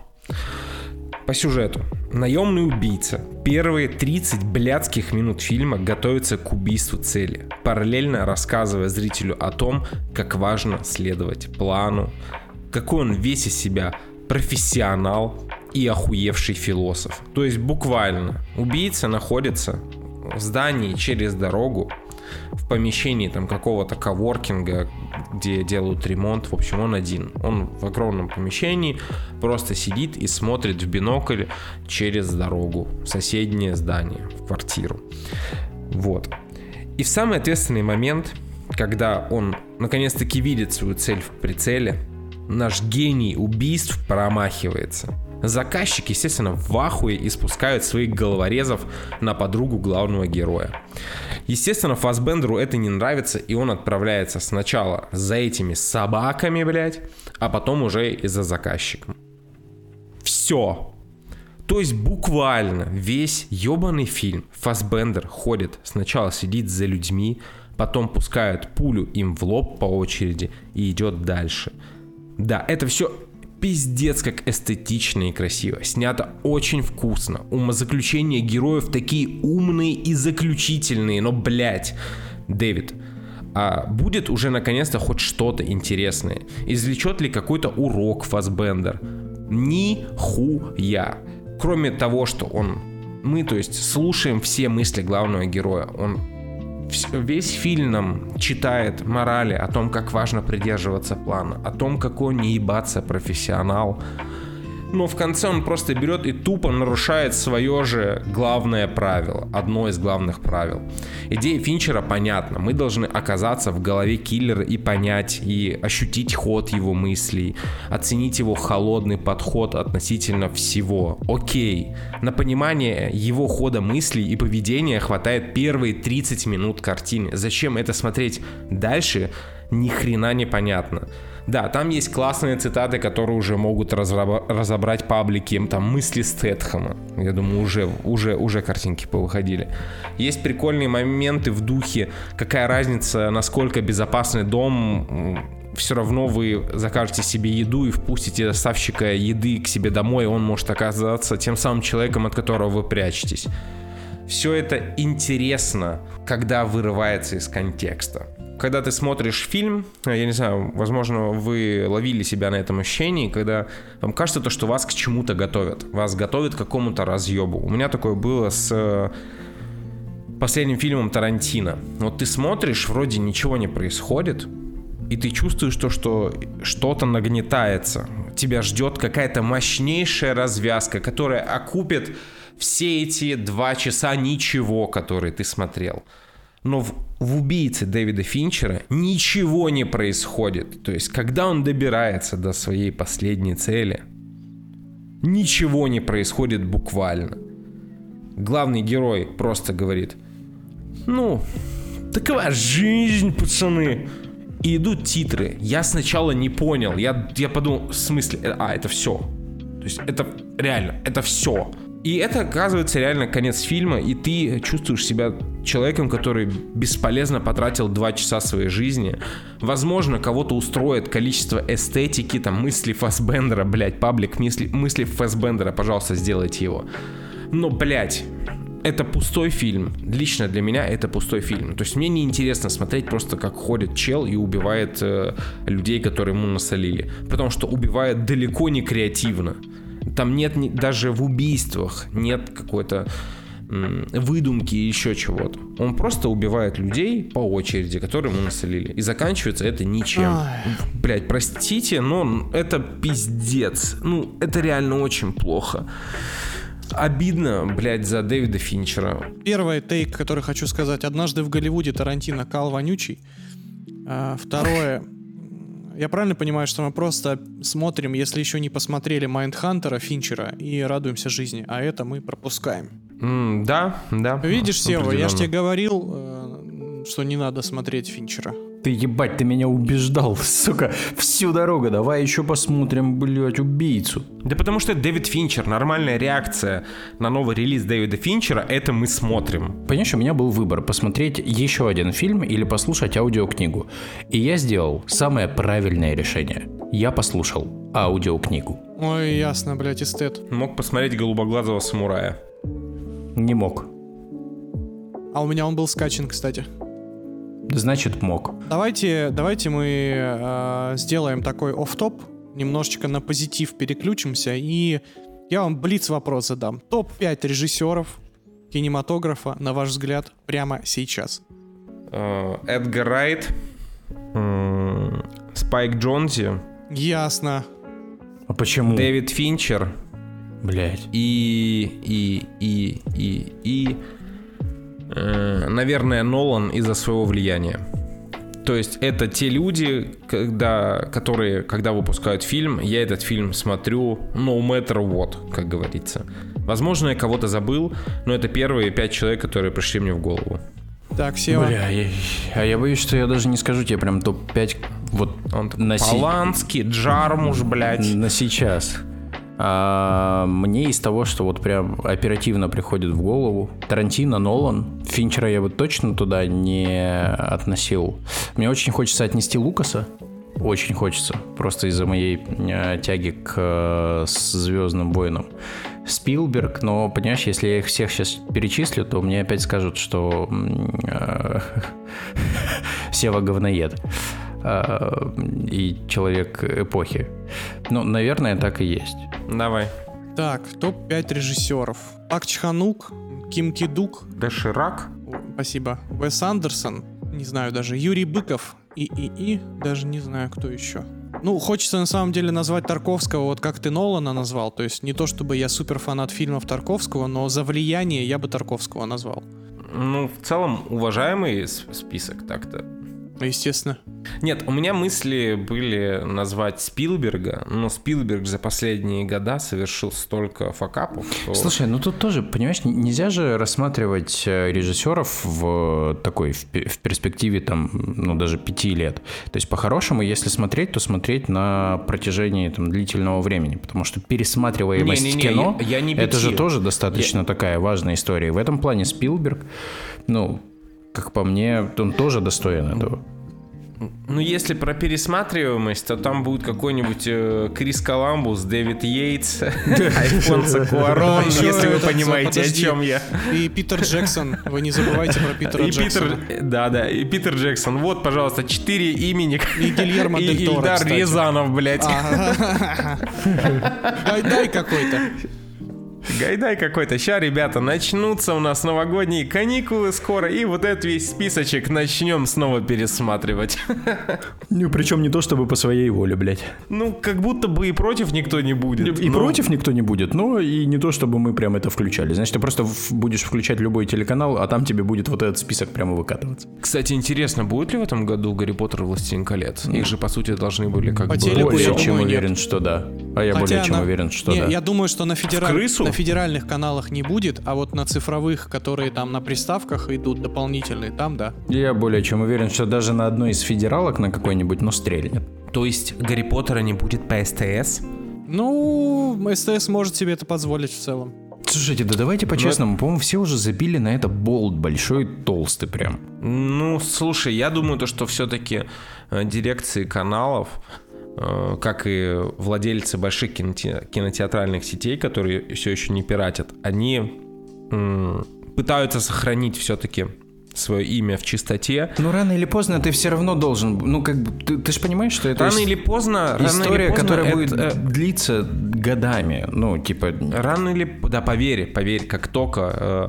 B: По сюжету. Наемный убийца. Первые 30 блядских минут фильма готовится к убийству цели, параллельно рассказывая зрителю о том, как важно следовать плану, какой он весь из себя профессионал и охуевший философ. То есть буквально убийца находится в здании через дорогу, в помещении там какого-то коворкинга, где делают ремонт. В общем, он один. Он в огромном помещении просто сидит и смотрит в бинокль через дорогу в соседнее здание, в квартиру. Вот. И в самый ответственный момент, когда он наконец-таки видит свою цель в прицеле, наш гений убийств промахивается. Заказчик, естественно, в ахуе и спускают своих головорезов на подругу главного героя. Естественно, Фасбендеру это не нравится, и он отправляется сначала за этими собаками, блядь, а потом уже и за заказчиком. Все. То есть буквально весь ебаный фильм Фасбендер ходит, сначала сидит за людьми, потом пускает пулю им в лоб по очереди и идет дальше. Да, это все пиздец как эстетично и красиво. Снято очень вкусно. Умозаключения героев такие умные и заключительные, но, блядь, Дэвид, а будет уже наконец-то хоть что-то интересное? Извлечет ли какой-то урок Фасбендер? Ни хуя. Кроме того, что он... Мы, то есть, слушаем все мысли главного героя. Он весь фильм нам читает морали о том, как важно придерживаться плана, о том, какой он не ебаться профессионал. Но в конце он просто берет и тупо нарушает свое же главное правило, одно из главных правил. Идея Финчера понятна. Мы должны оказаться в голове киллера и понять, и ощутить ход его мыслей, оценить его холодный подход относительно всего. Окей, на понимание его хода мыслей и поведения хватает первые 30 минут картины. Зачем это смотреть дальше, ни хрена непонятно. Да, там есть классные цитаты, которые уже могут разобрать паблики, там мысли Стэтхэма. Я думаю, уже, уже, уже картинки повыходили. Есть прикольные моменты в духе, какая разница, насколько безопасный дом, все равно вы закажете себе еду и впустите доставщика еды к себе домой, он может оказаться тем самым человеком, от которого вы прячетесь. Все это интересно, когда вырывается из контекста. Когда ты смотришь фильм, я не знаю, возможно, вы ловили себя на этом ощущении, когда вам кажется то, что вас к чему-то готовят. Вас готовят к какому-то разъебу. У меня такое было с э, последним фильмом Тарантино. Вот ты смотришь, вроде ничего не происходит, и ты чувствуешь то, что что-то нагнетается. тебя ждет какая-то мощнейшая развязка, которая окупит все эти два часа ничего, которые ты смотрел. Но в, в убийце Дэвида Финчера ничего не происходит. То есть, когда он добирается до своей последней цели, ничего не происходит буквально. Главный герой просто говорит, ну, такова жизнь, пацаны. И идут титры. Я сначала не понял. Я, я подумал, в смысле, а, это все. То есть это реально, это все. И это оказывается реально конец фильма, и ты чувствуешь себя человеком, который бесполезно потратил два часа своей жизни. Возможно, кого-то устроит количество эстетики, там, мысли Фасбендера, блядь, паблик мысли, мысли Фасбендера, пожалуйста, сделайте его. Но, блядь, это пустой фильм. Лично для меня это пустой фильм. То есть мне не интересно смотреть просто, как ходит чел и убивает э, людей, которые ему насолили. Потому что убивает далеко не креативно. Там нет даже в убийствах нет какой-то выдумки и еще чего-то. Он просто убивает людей по очереди, которые ему насолили. И заканчивается это ничем. Блять, простите, но это пиздец. Ну, это реально очень плохо. Обидно, блядь, за Дэвида Финчера.
C: Первый тейк, который хочу сказать. Однажды в Голливуде Тарантино кал вонючий. А, второе. Я правильно понимаю, что мы просто смотрим, если еще не посмотрели Майндхантера, Финчера, и радуемся жизни, а это мы пропускаем.
B: Mm, да, да.
C: Видишь, Сева, я же тебе говорил, э, что не надо смотреть Финчера.
D: Ты ебать, ты меня убеждал, сука, всю дорогу. Давай еще посмотрим, блядь, убийцу.
B: Да потому что Дэвид Финчер, нормальная реакция на новый релиз Дэвида Финчера, это мы смотрим.
D: Понимаешь, у меня был выбор, посмотреть еще один фильм или послушать аудиокнигу. И я сделал самое правильное решение. Я послушал аудиокнигу.
C: Ой, ясно, блядь, эстет.
B: Мог посмотреть «Голубоглазого самурая».
D: Не мог.
C: А у меня он был скачан, кстати.
D: Значит, мог.
C: Давайте, давайте мы э, сделаем такой оф-топ, немножечко на позитив переключимся, и я вам блиц вопрос задам. Топ-5 режиссеров кинематографа, на ваш взгляд, прямо сейчас.
B: Э, Эдгар Райт, Спайк Джонзи.
C: Ясно.
D: А почему?
B: Дэвид Финчер.
D: Блять.
B: И, и, и, и, и наверное, Нолан из-за своего влияния. То есть это те люди, когда, которые, когда выпускают фильм, я этот фильм смотрю no matter what, как говорится. Возможно, я кого-то забыл, но это первые пять человек, которые пришли мне в голову.
C: Так, Сева.
D: Бля, я, а я боюсь, что я даже не скажу тебе прям топ-5 вот
B: Он на Поланский, Джармуш, блядь.
D: На сейчас. А, мне из того, что вот прям оперативно приходит в голову, Тарантино, Нолан, Финчера я бы точно туда не относил. Мне очень хочется отнести Лукаса, очень хочется, просто из-за моей э, тяги к э, Звездным войнам. Спилберг, но, понимаешь, если я их всех сейчас перечислю, то мне опять скажут, что э, Сева говноед э, и человек эпохи. Ну, наверное, так и есть.
B: Давай.
C: Так, топ-5 режиссеров. Пак Чханук, Ким Кидук.
B: Доширак.
C: Спасибо. Уэс Андерсон. Не знаю даже. Юрий Быков. И, и, и. Даже не знаю, кто еще. Ну, хочется на самом деле назвать Тарковского, вот как ты Нолана назвал. То есть не то, чтобы я супер фанат фильмов Тарковского, но за влияние я бы Тарковского назвал.
B: Ну, в целом, уважаемый список так-то.
C: Естественно.
B: Нет, у меня мысли были назвать Спилберга, но Спилберг за последние года совершил столько факапов.
D: Что... Слушай, ну тут тоже, понимаешь, нельзя же рассматривать э, режиссеров в такой, в, в перспективе там, ну даже пяти лет. То есть по-хорошему, если смотреть, то смотреть на протяжении там длительного времени, потому что пересматриваемость не, не, не, кино, я, я не это же тоже достаточно я... такая важная история. В этом плане Спилберг, ну, как по мне, он тоже достоин этого.
B: Ну, если про пересматриваемость, то там будет какой-нибудь э, Крис Коламбус, Дэвид Йейтс, Альфонсо Куарон, если вы понимаете, о чем я.
C: И Питер Джексон. Вы не забывайте про Питера и Джексона.
B: Питер, да, да, и Питер Джексон. Вот, пожалуйста, четыре имени.
C: И Гильермо Дель Торо,
B: Ильдар Рязанов, блядь.
C: Дай какой-то.
B: Гайдай какой-то. Сейчас, ребята, начнутся у нас новогодние каникулы скоро, и вот этот весь списочек начнем снова пересматривать.
D: Ну, причем не то, чтобы по своей воле, блядь.
B: Ну, как будто бы и против никто не будет.
D: И но... против никто не будет, но и не то, чтобы мы прям это включали. Значит, ты просто будешь включать любой телеканал, а там тебе будет вот этот список прямо выкатываться.
B: Кстати, интересно, будет ли в этом году Гарри Поттер и Властелин колец? Их же, по сути, должны были как
C: По
B: бы...
D: Более чем уверен,
C: нет.
D: что да. А я
C: Хотя
D: более чем
C: на-
D: уверен, что
C: Не,
D: да.
C: Я думаю, что на, федераль-
B: крысу?
C: На федеральных каналах не будет, а вот на цифровых, которые там на приставках идут дополнительные, там да.
D: Я более чем уверен, что даже на одной из федералок на какой-нибудь, но стрельнет.
B: То есть Гарри Поттера не будет по СТС?
C: Ну, СТС может себе это позволить в целом.
D: Слушайте, да давайте по-честному, по-моему, все уже забили на это болт большой, толстый прям.
B: Ну, слушай, я думаю, то, что все-таки дирекции каналов, э, как и владельцы больших киноте- кинотеатральных сетей, которые все еще не пиратят, они пытаются сохранить все-таки свое имя в чистоте.
D: Ну, рано или поздно ты все равно должен, ну, как бы, ты, ты же понимаешь, что это
B: Рано или поздно, рано
D: история,
B: или поздно
D: которая
B: это-
D: будет длиться годами, ну, типа...
B: Рано или... Да, поверь, поверь, как только э,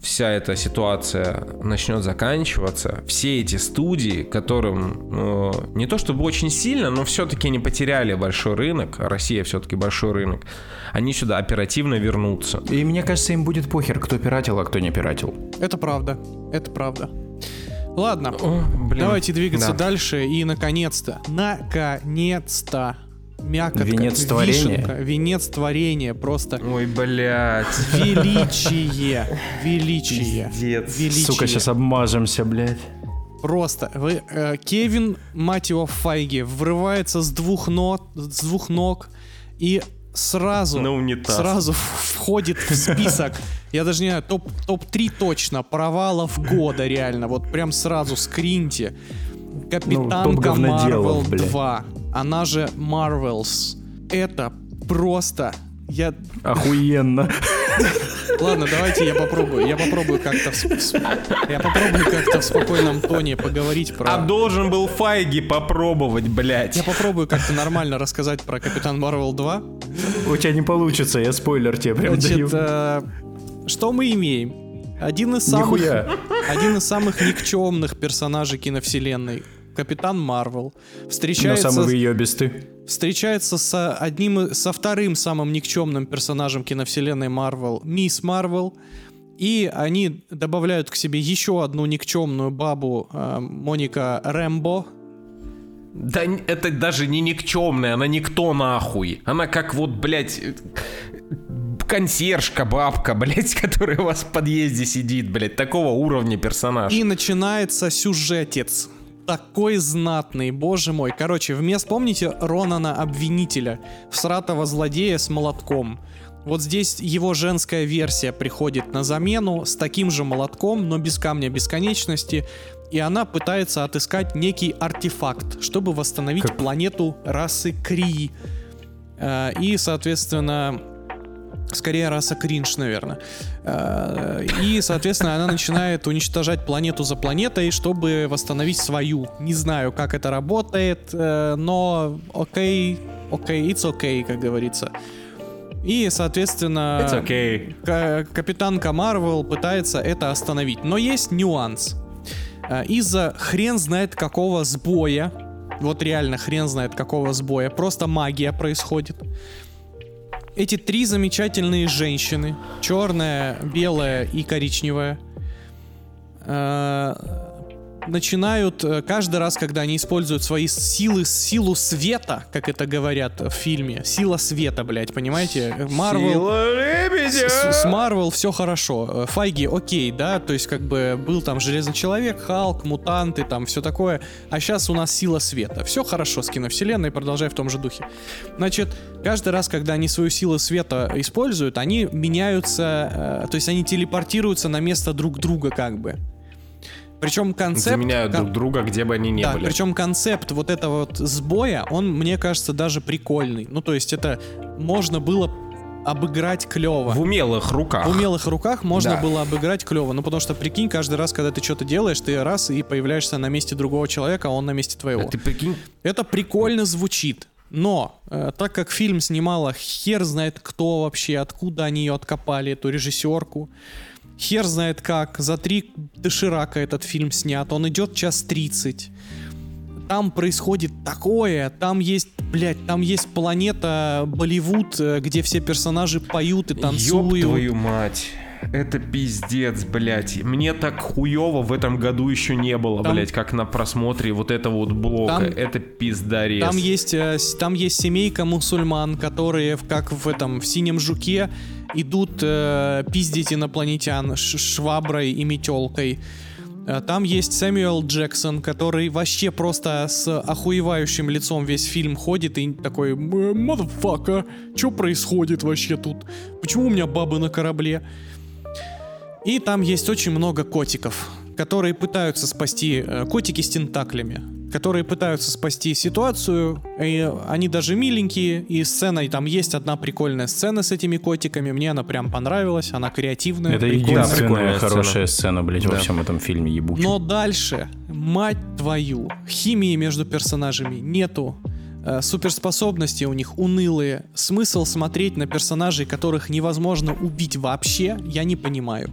B: вся эта ситуация начнет заканчиваться, все эти студии, которым э, не то чтобы очень сильно, но все-таки они потеряли большой рынок, а Россия все-таки большой рынок, они сюда оперативно вернутся.
D: И мне кажется, им будет похер, кто пиратил, а кто не пиратил.
C: Это правда. Это правда. Ладно,
B: О, блин.
C: давайте двигаться
B: Да.
C: дальше. И, наконец-то, наконец-то, мякотка,
D: Венец творения.
C: вишенка, венец творения, просто
B: Ой, блядь.
C: величие, величие,
B: Пиздец.
C: величие.
D: Сука, сейчас обмажемся, блядь.
C: Просто вы, э, Кевин, мать его, Файги, врывается с двух ног, с двух ног и сразу,
B: На унитаз.
C: сразу входит в список. Я даже не знаю, топ, топ-3 точно провалов года, реально. Вот прям сразу скриньте.
D: топ
C: Капитанка Marvel
D: блядь.
C: 2. Она же Marvels. Это просто... Я...
D: Охуенно.
C: Ладно, давайте я попробую. Я попробую как-то в, я попробую как-то в спокойном тоне поговорить про.
B: А должен был Файги попробовать, блядь.
C: Я попробую как-то нормально рассказать про Капитан Марвел 2.
D: У тебя не получится, я спойлер тебе прям даю.
C: Значит, э, что мы имеем? Один из самых,
D: Нихуя.
C: один из самых никчемных персонажей киновселенной. Капитан Марвел
D: Но
C: встречается,
D: самый выебистый.
C: встречается со одним, со вторым самым никчемным персонажем киновселенной Марвел, Мисс Марвел, и они добавляют к себе еще одну никчемную бабу э, Моника Рэмбо,
B: Да это даже не никчемная, она никто нахуй. Она как вот, блядь, э, консьержка, бабка, блядь, которая у вас в подъезде сидит, блядь, такого уровня персонаж.
C: И начинается сюжетец. Такой знатный, боже мой. Короче, вместо, помните Ронана Обвинителя, всратого злодея с молотком? Вот здесь его женская версия приходит на замену с таким же молотком, но без камня бесконечности. И она пытается отыскать некий артефакт, чтобы восстановить
D: Как-
C: планету расы Крии. Э, И, соответственно, скорее раса Кринж, наверное. И, соответственно, она начинает уничтожать планету за планетой, чтобы восстановить свою. Не знаю, как это работает, э, но окей, окей, it's okay, как говорится. И, соответственно,
B: It's okay.
C: Ка- капитанка Марвел пытается это остановить. Но есть нюанс. Э, Из-за хрен знает какого сбоя, вот реально хрен знает какого сбоя, просто магия происходит. Эти три замечательные женщины, черная, белая и коричневая, э, начинают э, каждый раз, когда они используют свои силы, силу света, как это говорят в фильме, сила света, блядь, понимаете? Марвел,
B: Сила!
C: С, Марвел все хорошо. Э, Файги, окей, да, то есть как бы был там Железный Человек, Халк, Мутанты, там все такое. А сейчас у нас сила света. Все хорошо с киновселенной, продолжай в том же духе. Значит, каждый раз, когда они свою силу света используют, они меняются, э, то есть они телепортируются на место друг друга как бы. Причем концепт...
B: Заменяют
C: кон-
B: друг друга, где бы они ни
C: да,
B: были.
C: причем концепт вот этого вот сбоя, он, мне кажется, даже прикольный. Ну, то есть это можно было обыграть клево.
B: В умелых руках.
C: В умелых руках можно
B: Да.
C: было обыграть клево. Ну, потому что, прикинь, каждый раз, когда ты что-то делаешь, ты раз и появляешься на месте другого человека, а он на месте твоего.
B: А ты прикинь,
C: Это прикольно звучит. Но, э, так как фильм снимала хер знает кто вообще, откуда они ее откопали, эту режиссерку, хер знает как, за три доширака этот фильм снят, он идет час тридцать. Там происходит такое, там есть, блядь, там есть планета Болливуд, э, где все персонажи поют и танцуют.
B: Ёб твою мать. Это пиздец, блядь. Мне так хуево в этом году еще не было, там, блядь, как на просмотре вот этого вот блока. Там, это пиздарез.
C: Там есть, э, там есть семейка мусульман, которые, как в этом, в «Синем жуке», идут э, пиздить инопланетян шваброй и метелкой. Э, там есть Сэмюэл Джексон, который вообще просто с охуевающим лицом весь фильм ходит и такой «Motherfucker, что происходит вообще тут? Почему у меня бабы на корабле?» И там есть очень много котиков, которые пытаются спасти, э, котики с тентаклями, которые пытаются спасти ситуацию, и они даже миленькие, и сцена, и там есть одна прикольная сцена с этими котиками, мне она прям понравилась, она креативная.
D: Это единственная хорошая сцена, блядь, да. во всем этом фильме ебучий.
C: Но дальше, мать твою, химии между персонажами нету, э, суперспособности у них унылые. Смысл смотреть на персонажей, которых невозможно убить вообще, я не понимаю.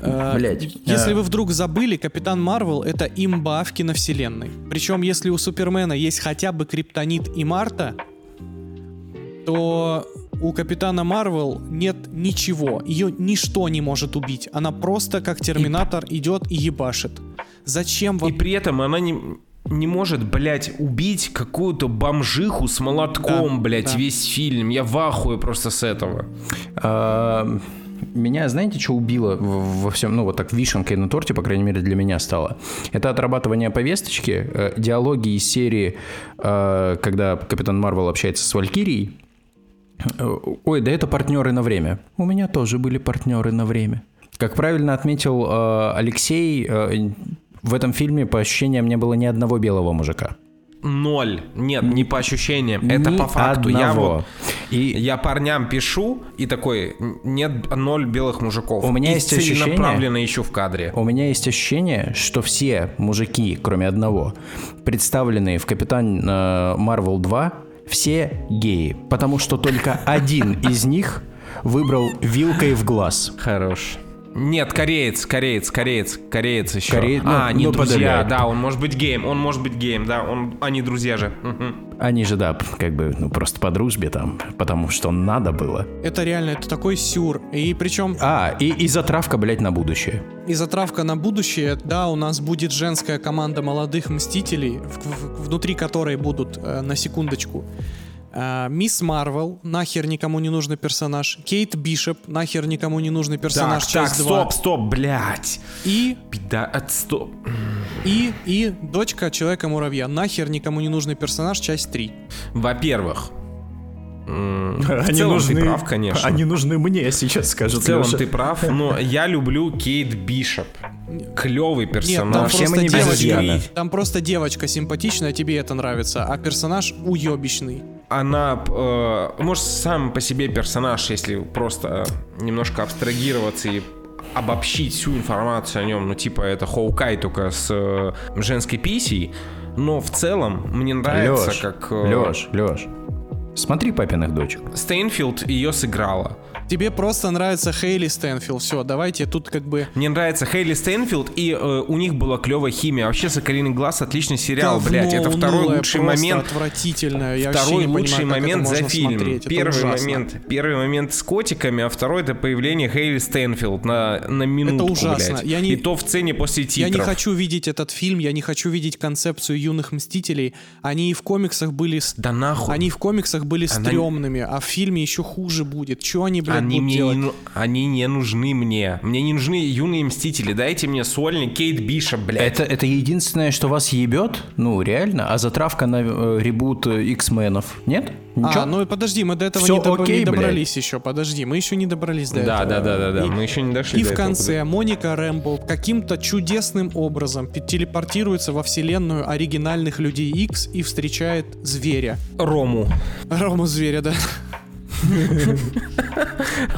C: Э, Блять. Если вы вдруг забыли, Капитан Марвел это имба в киновселенной. Причем, если у Супермена есть хотя бы Криптонит и Марта, то у Капитана Марвел нет ничего. Ее ничто не может убить. Она просто как Терминатор и... идет и ебашит. Зачем
B: вам... И при этом она не не может, блядь, убить какую-то бомжиху с молотком, да, блядь, да. весь фильм. Я в ахуе просто с этого.
D: А, меня, знаете, что убило во всем, ну вот так вишенкой на торте, по крайней мере, для меня стало? Это отрабатывание повесточки, э, диалоги из серии, э, когда Капитан Марвел общается с Валькирией. Э, ой, да это партнеры на время. У меня тоже были партнеры на время. Как правильно отметил э, Алексей, э, в этом фильме, по ощущениям, не было ни одного белого мужика.
B: Ноль. Нет, не по ощущениям. Ни это по факту. Одного. Я вот и я парням пишу и такой нет ноль белых мужиков.
D: У меня и есть ощущение.
B: направленно ищу в кадре.
D: У меня есть ощущение, что все мужики, кроме одного, представленные в Капитан э, Марвел 2, все геи, потому что только один из них выбрал вилкой в глаз.
B: Хорош. Нет, кореец, кореец, кореец, кореец еще. Коре... А, ну, они ну, друзья, подавляет. да, он может быть геем, он может быть геем, да, он, они друзья же. Угу.
D: Они же, да, как бы, ну, просто по дружбе там, потому что надо было.
C: Это реально, это такой сюр, и причем...
D: А, и, и затравка, блядь, на будущее.
C: И затравка на будущее, да, у нас будет женская команда молодых мстителей, в, в, внутри которой будут, э, на секундочку, Мисс Марвел, нахер никому не нужный персонаж. Кейт Бишоп, нахер никому не нужный персонаж. Так, часть
B: так, 2. стоп, стоп, блядь.
C: И...
B: Беда, от стоп.
C: И, и дочка Человека-муравья, нахер никому не нужный персонаж, часть 3.
B: Во-первых,
D: они целом нужны, ты прав, конечно. Они нужны мне, сейчас скажут
B: В целом Леша. ты прав, но я люблю Кейт Бишоп. Клевый персонаж. Нет,
C: там, просто девочка, там просто девочка симпатичная, тебе это нравится, а персонаж уебищный
B: она, э, может, сам по себе персонаж, если просто немножко абстрагироваться и обобщить всю информацию о нем, ну, типа, это Хоукай только с э, женской писей, но в целом мне нравится, Лёш, как...
D: Э, Лёш, Лёш, смотри папиных дочек.
B: Стейнфилд ее сыграла.
C: Тебе просто нравится Хейли Стейнфилд. Все, давайте тут как бы...
B: Мне нравится Хейли Стейнфилд, и э, у них была клевая химия. Вообще «Соколиный глаз» отличный сериал, Говно, блядь. Это второй лучший момент.
C: отвратительно. Я
B: второй
C: не
B: лучший
C: понимаю,
B: момент за фильм. Смотреть. Первый момент, первый момент с котиками, а второй это появление Хейли Стейнфилд на, на минутку, Это ужасно. Блядь. Я не... И то в сцене после титров.
C: Я не хочу видеть этот фильм, я не хочу видеть концепцию юных Мстителей. Они и в комиксах были...
B: Да нахуй.
C: Они в комиксах были Она... стрёмными, а в фильме еще хуже будет. Чего они, блядь,
B: они
C: будут делать? Не,
B: они не нужны мне. Мне не нужны юные мстители. Дайте мне сольник Кейт Бишоп, блядь.
D: Это, это единственное, что вас ебет? Ну, реально? А затравка на э, ребут э, X-менов? Нет?
C: Ничего? А, ну подожди, мы до этого Все не, доб- окей, не добрались блядь. еще. Подожди, мы еще не добрались до
B: да,
C: этого.
B: Да, да, да, да,
C: и,
B: мы еще не дошли.
C: И в конце этого. Моника Рэмбл каким-то чудесным образом телепортируется во вселенную оригинальных людей X и встречает зверя.
B: Рому.
C: Рому зверя, да.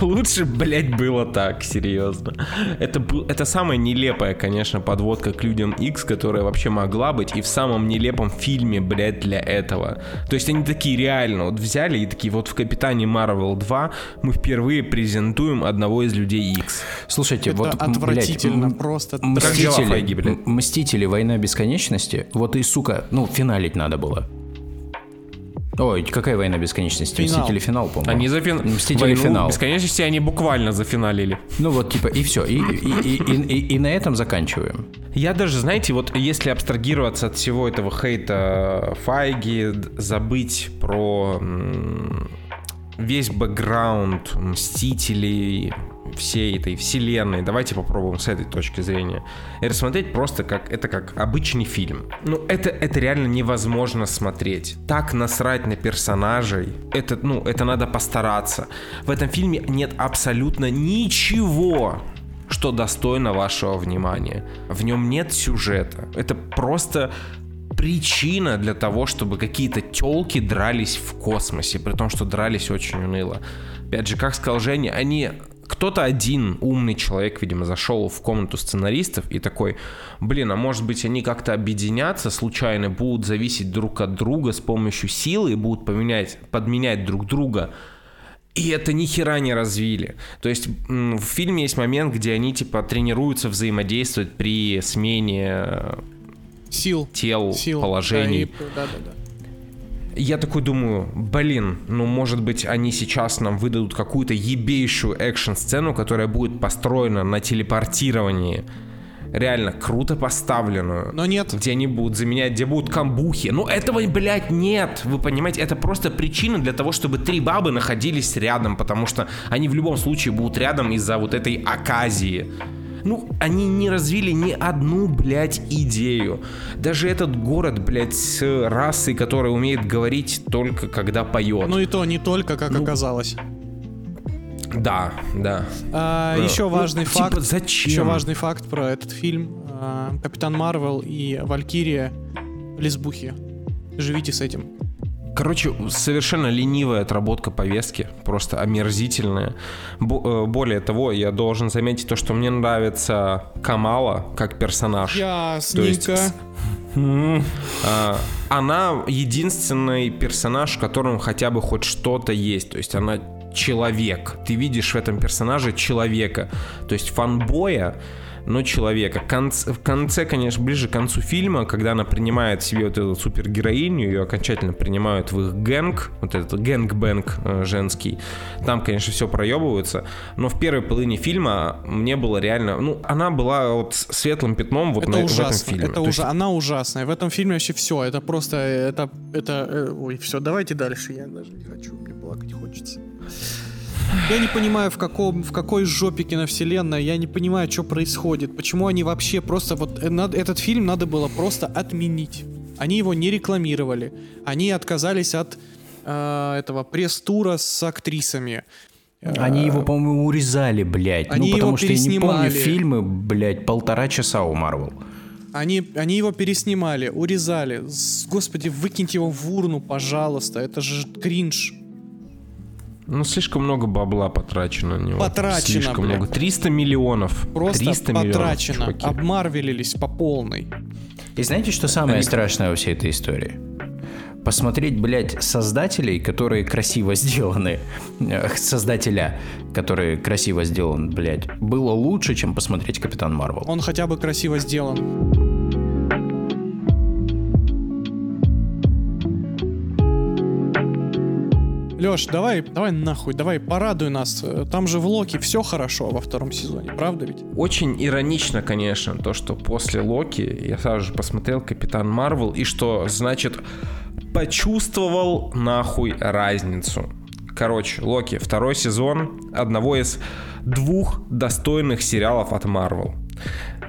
B: Лучше, блядь, было так, серьезно. Это, был, это самая нелепая, конечно, подводка к Людям X, которая вообще могла быть, и в самом нелепом фильме, блядь, для этого. То есть они такие реально вот взяли и такие, вот в Капитане Марвел 2 мы впервые презентуем одного из Людей X.
D: Слушайте,
C: Это
D: вот,
C: отвратительно,
D: блядь,
C: просто.
D: Мстители,
B: Файги, блядь?
D: Мстители, Война Бесконечности, вот и, сука, ну, финалить надо было. Ой, какая война бесконечности?
C: Финал.
D: Мстители финал, по-моему.
B: Они за фин...
D: Мстители
B: Войну
D: финал.
B: бесконечности они буквально зафиналили.
D: Ну вот, типа, и все. И, и, и, и, и- и на этом заканчиваем.
B: Я даже, знаете, вот если абстрагироваться от всего этого хейта Файги, забыть про весь бэкграунд Мстителей, всей этой вселенной, давайте попробуем с этой точки зрения. И рассмотреть просто как это как обычный фильм. Ну, это, это реально невозможно смотреть. Так насрать на персонажей, это, ну, это надо постараться. В этом фильме нет абсолютно ничего, что достойно вашего внимания. В нем нет сюжета. Это просто причина для того, чтобы какие-то телки дрались в космосе, при том, что дрались очень уныло. Опять же, как сказал Женя, они кто-то один умный человек, видимо, зашел в комнату сценаристов и такой, блин, а может быть они как-то объединятся случайно, будут зависеть друг от друга с помощью силы и будут поменять, подменять друг друга. И это ни хера не развили. То есть в фильме есть момент, где они типа тренируются взаимодействовать при смене э,
C: Сил.
B: тел,
C: Сил.
B: положений.
C: Да, и- да, да, да.
B: Я такой думаю, блин, ну может быть они сейчас нам выдадут какую-то ебейшую экшн-сцену, которая будет построена на телепортировании. Реально круто поставленную.
C: Но нет.
B: Где они будут заменять, где будут камбухи. Ну этого, блядь, нет. Вы понимаете, это просто причина для того, чтобы три бабы находились рядом, потому что они в любом случае будут рядом из-за вот этой оказии. Ну, они не развили ни одну, блядь, идею. Даже этот город, блядь, с расой, которая умеет говорить только когда поет.
C: Ну и то не только, как
B: Ну,
C: оказалось.
B: Да, да.
C: А,
B: Да.
C: еще
B: Ну,
C: важный
B: типа,
C: факт.
B: зачем?
C: Еще важный факт про этот фильм. А, Капитан Марвел и Валькирия лесбухи. Живите с этим.
B: Короче, совершенно ленивая отработка повестки, просто омерзительная. Бо- э, более того, я должен заметить то, что мне нравится Камала как персонаж. То есть
C: Ясненько.
B: с- М, а, Она единственный персонаж, в котором хотя бы хоть что-то есть. То есть она человек. Ты видишь в этом персонаже человека. То есть фанбоя, но человека. Конц- в конце, конечно, ближе к концу фильма, когда она принимает себе вот эту супергероиню, ее окончательно принимают в их gang, вот этот gang-bang э, женский, там, конечно, все проебывается, но в первой половине фильма мне было реально, ну, она была вот светлым пятном вот
C: Это
B: на- в этом
C: ужасно.
B: фильме.
C: Это
B: То есть
C: она ужасная. В этом фильме вообще все. Это просто, это, это, э, ой, все. Давайте дальше. Я даже не хочу, мне плакать хочется. Я не понимаю, в каком, в какой жопе киновселенная, я не понимаю, что происходит. Почему они вообще просто вот э, этот фильм надо было просто отменить. Они его не рекламировали. Они отказались от э, этого пресс-тура с актрисами.
D: Они его, по-моему, урезали, блядь.
C: Они
D: ну, потому
C: его
D: что я не помню
C: переснимали.
D: фильмы, блядь, полтора часа у Марвел.
C: Они, они его переснимали, урезали. Господи, выкиньте его в урну, пожалуйста. Это же кринж.
B: Ну, слишком много бабла потрачено на него.
C: Потрачено,
B: Слишком
C: блядь.
B: много. 300 миллионов.
C: Просто
B: 300
C: потрачено.
B: миллионов, чуваки.
C: Обмарвелились по полной.
D: И знаете, что самое страшное во всей этой истории? Посмотреть, блядь, создателей, которые красиво сделаны, создателя, который красиво сделан, блядь, было лучше, чем посмотреть Капитан Марвел.
C: Он хотя бы красиво сделан. Леш, давай, давай нахуй, давай, порадуй нас. Там же в Локи все хорошо во втором сезоне, правда ведь?
B: Очень иронично, конечно, то, что после Локи я сразу же посмотрел Капитан Марвел, и что, значит, почувствовал нахуй разницу. Короче, Локи, второй сезон одного из двух достойных сериалов от Марвел.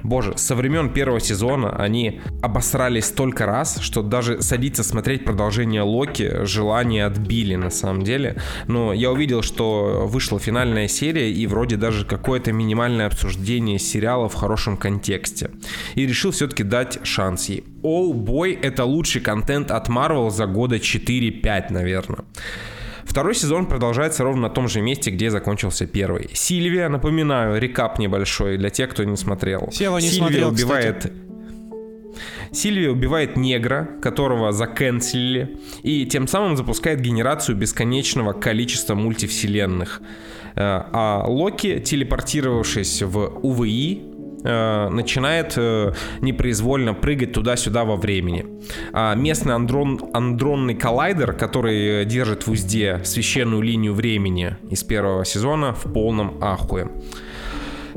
B: Боже, со времен первого сезона они обосрались столько раз, что даже садиться смотреть продолжение Локи желание отбили на самом деле. Но я увидел, что вышла финальная серия и вроде даже какое-то минимальное обсуждение сериала в хорошем контексте. И решил все-таки дать шанс ей. Оу, бой, это лучший контент от Marvel за года 4-5, наверное. Второй сезон продолжается ровно на том же месте, где закончился первый. Сильвия, напоминаю, рекап небольшой для тех, кто не смотрел.
C: Сева не
B: Сильвия
C: смотрел,
B: убивает
C: кстати.
B: Сильвия убивает негра, которого заканцелили, и тем самым запускает генерацию бесконечного количества мультивселенных. Э, А Локи, телепортировавшись в УВИ, э, начинает э, непроизвольно прыгать туда-сюда во времени. А местный андрон, андронный коллайдер, который держит в узде священную линию времени из первого сезона, в полном ахуе.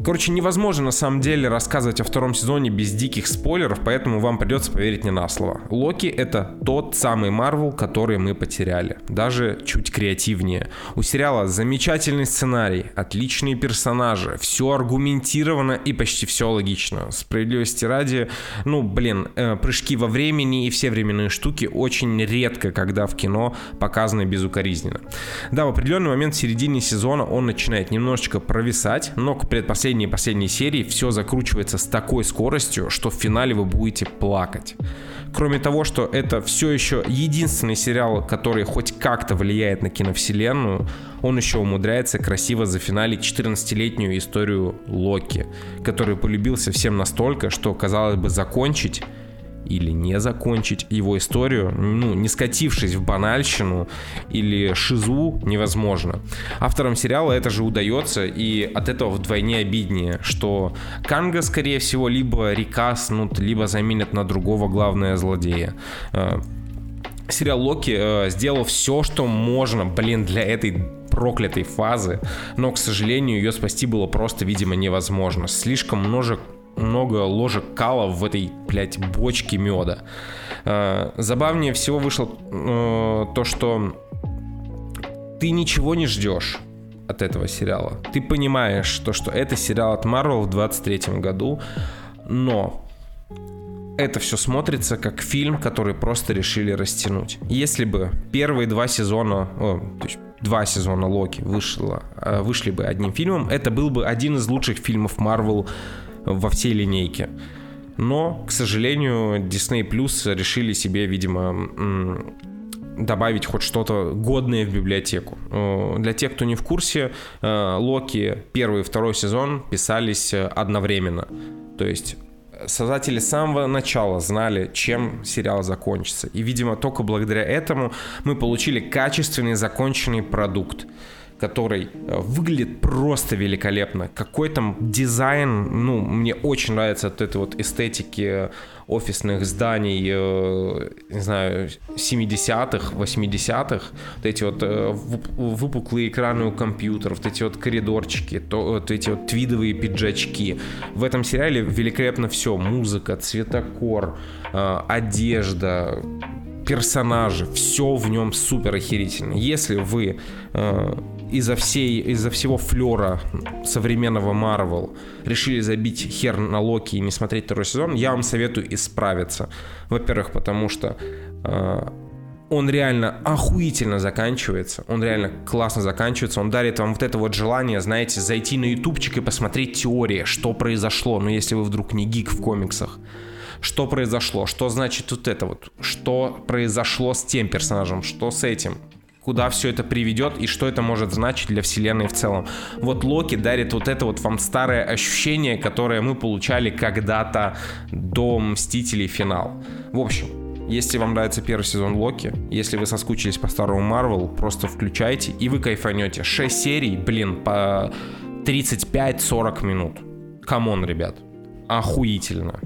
B: Короче, невозможно на самом деле рассказывать о втором сезоне без диких спойлеров, поэтому вам придется поверить не на слово. Локи — это тот самый Марвел, который мы потеряли. Даже чуть креативнее. У сериала замечательный сценарий, отличные персонажи, все аргументировано и почти все логично. Справедливости ради, ну, блин, э, прыжки во времени и все временные штуки очень редко, когда в кино показаны безукоризненно. Да, в определенный момент в середине сезона он начинает немножечко провисать, но к предпоследней и последней серии все закручивается с такой скоростью, что в финале вы будете плакать. Кроме того, что это все еще единственный сериал, который хоть как-то влияет на киновселенную, он еще умудряется красиво зафиналить 14-летнюю историю Локи, который полюбился всем настолько, что, казалось бы, закончить или не закончить его историю, ну, не скатившись в банальщину или шизу, невозможно. Авторам сериала это же удается, и от этого вдвойне обиднее, что Канга, скорее всего, либо рекаснут, либо заменят на другого главного злодея. Э, Сериал Локи э, сделал все, что можно, блин, для этой проклятой фазы, но, к сожалению, ее спасти было просто, видимо, невозможно. Слишком множек много ложек кала в этой, блядь, бочке меда. Э, забавнее всего вышло э, то, что ты ничего не ждешь от этого сериала. Ты понимаешь, то, что это сериал от Marvel в 23 году, но это все смотрится как фильм, который просто решили растянуть. Если бы первые два сезона, о, то есть два сезона Локи вышло, э, вышли бы одним фильмом, это был бы один из лучших фильмов Marvel во всей линейке. Но, к сожалению, Disney Plus решили себе, видимо, добавить хоть что-то годное в библиотеку. Для тех, кто не в курсе, Локи первый и второй сезон писались одновременно. То есть создатели с самого начала знали, чем сериал закончится. И, видимо, только благодаря этому мы получили качественный законченный продукт который выглядит просто великолепно. Какой там дизайн, ну, мне очень нравится от этой вот эстетики офисных зданий, э, не знаю, 70-х, 80-х, вот эти вот э, выпуклые экраны у компьютеров, вот эти вот коридорчики, то, вот эти вот твидовые пиджачки. В этом сериале великолепно все. Музыка, цветокор, э, одежда, персонажи, все в нем супер охерительно. Если вы э, из-за всей, из-за всего флера современного Марвел решили забить хер на Локи и не смотреть второй сезон, я вам советую исправиться. Во-первых, потому что э, он реально охуительно заканчивается, он реально классно заканчивается, он дарит вам вот это вот желание, знаете, зайти на ютубчик и посмотреть теории, что произошло, ну если вы вдруг не гик в комиксах. Что произошло, что значит вот это вот, что произошло с тем персонажем, что с этим, куда все это приведет и что это может значить для вселенной в целом. Вот Локи дарит вот это вот вам старое ощущение, которое мы получали когда-то до Мстителей финал. В общем, если вам нравится первый сезон Локи, если вы соскучились по старому Марвел, просто включайте и вы кайфанете. 6 серий, блин, по 35-40 минут. Come on, ребят. Охуительно.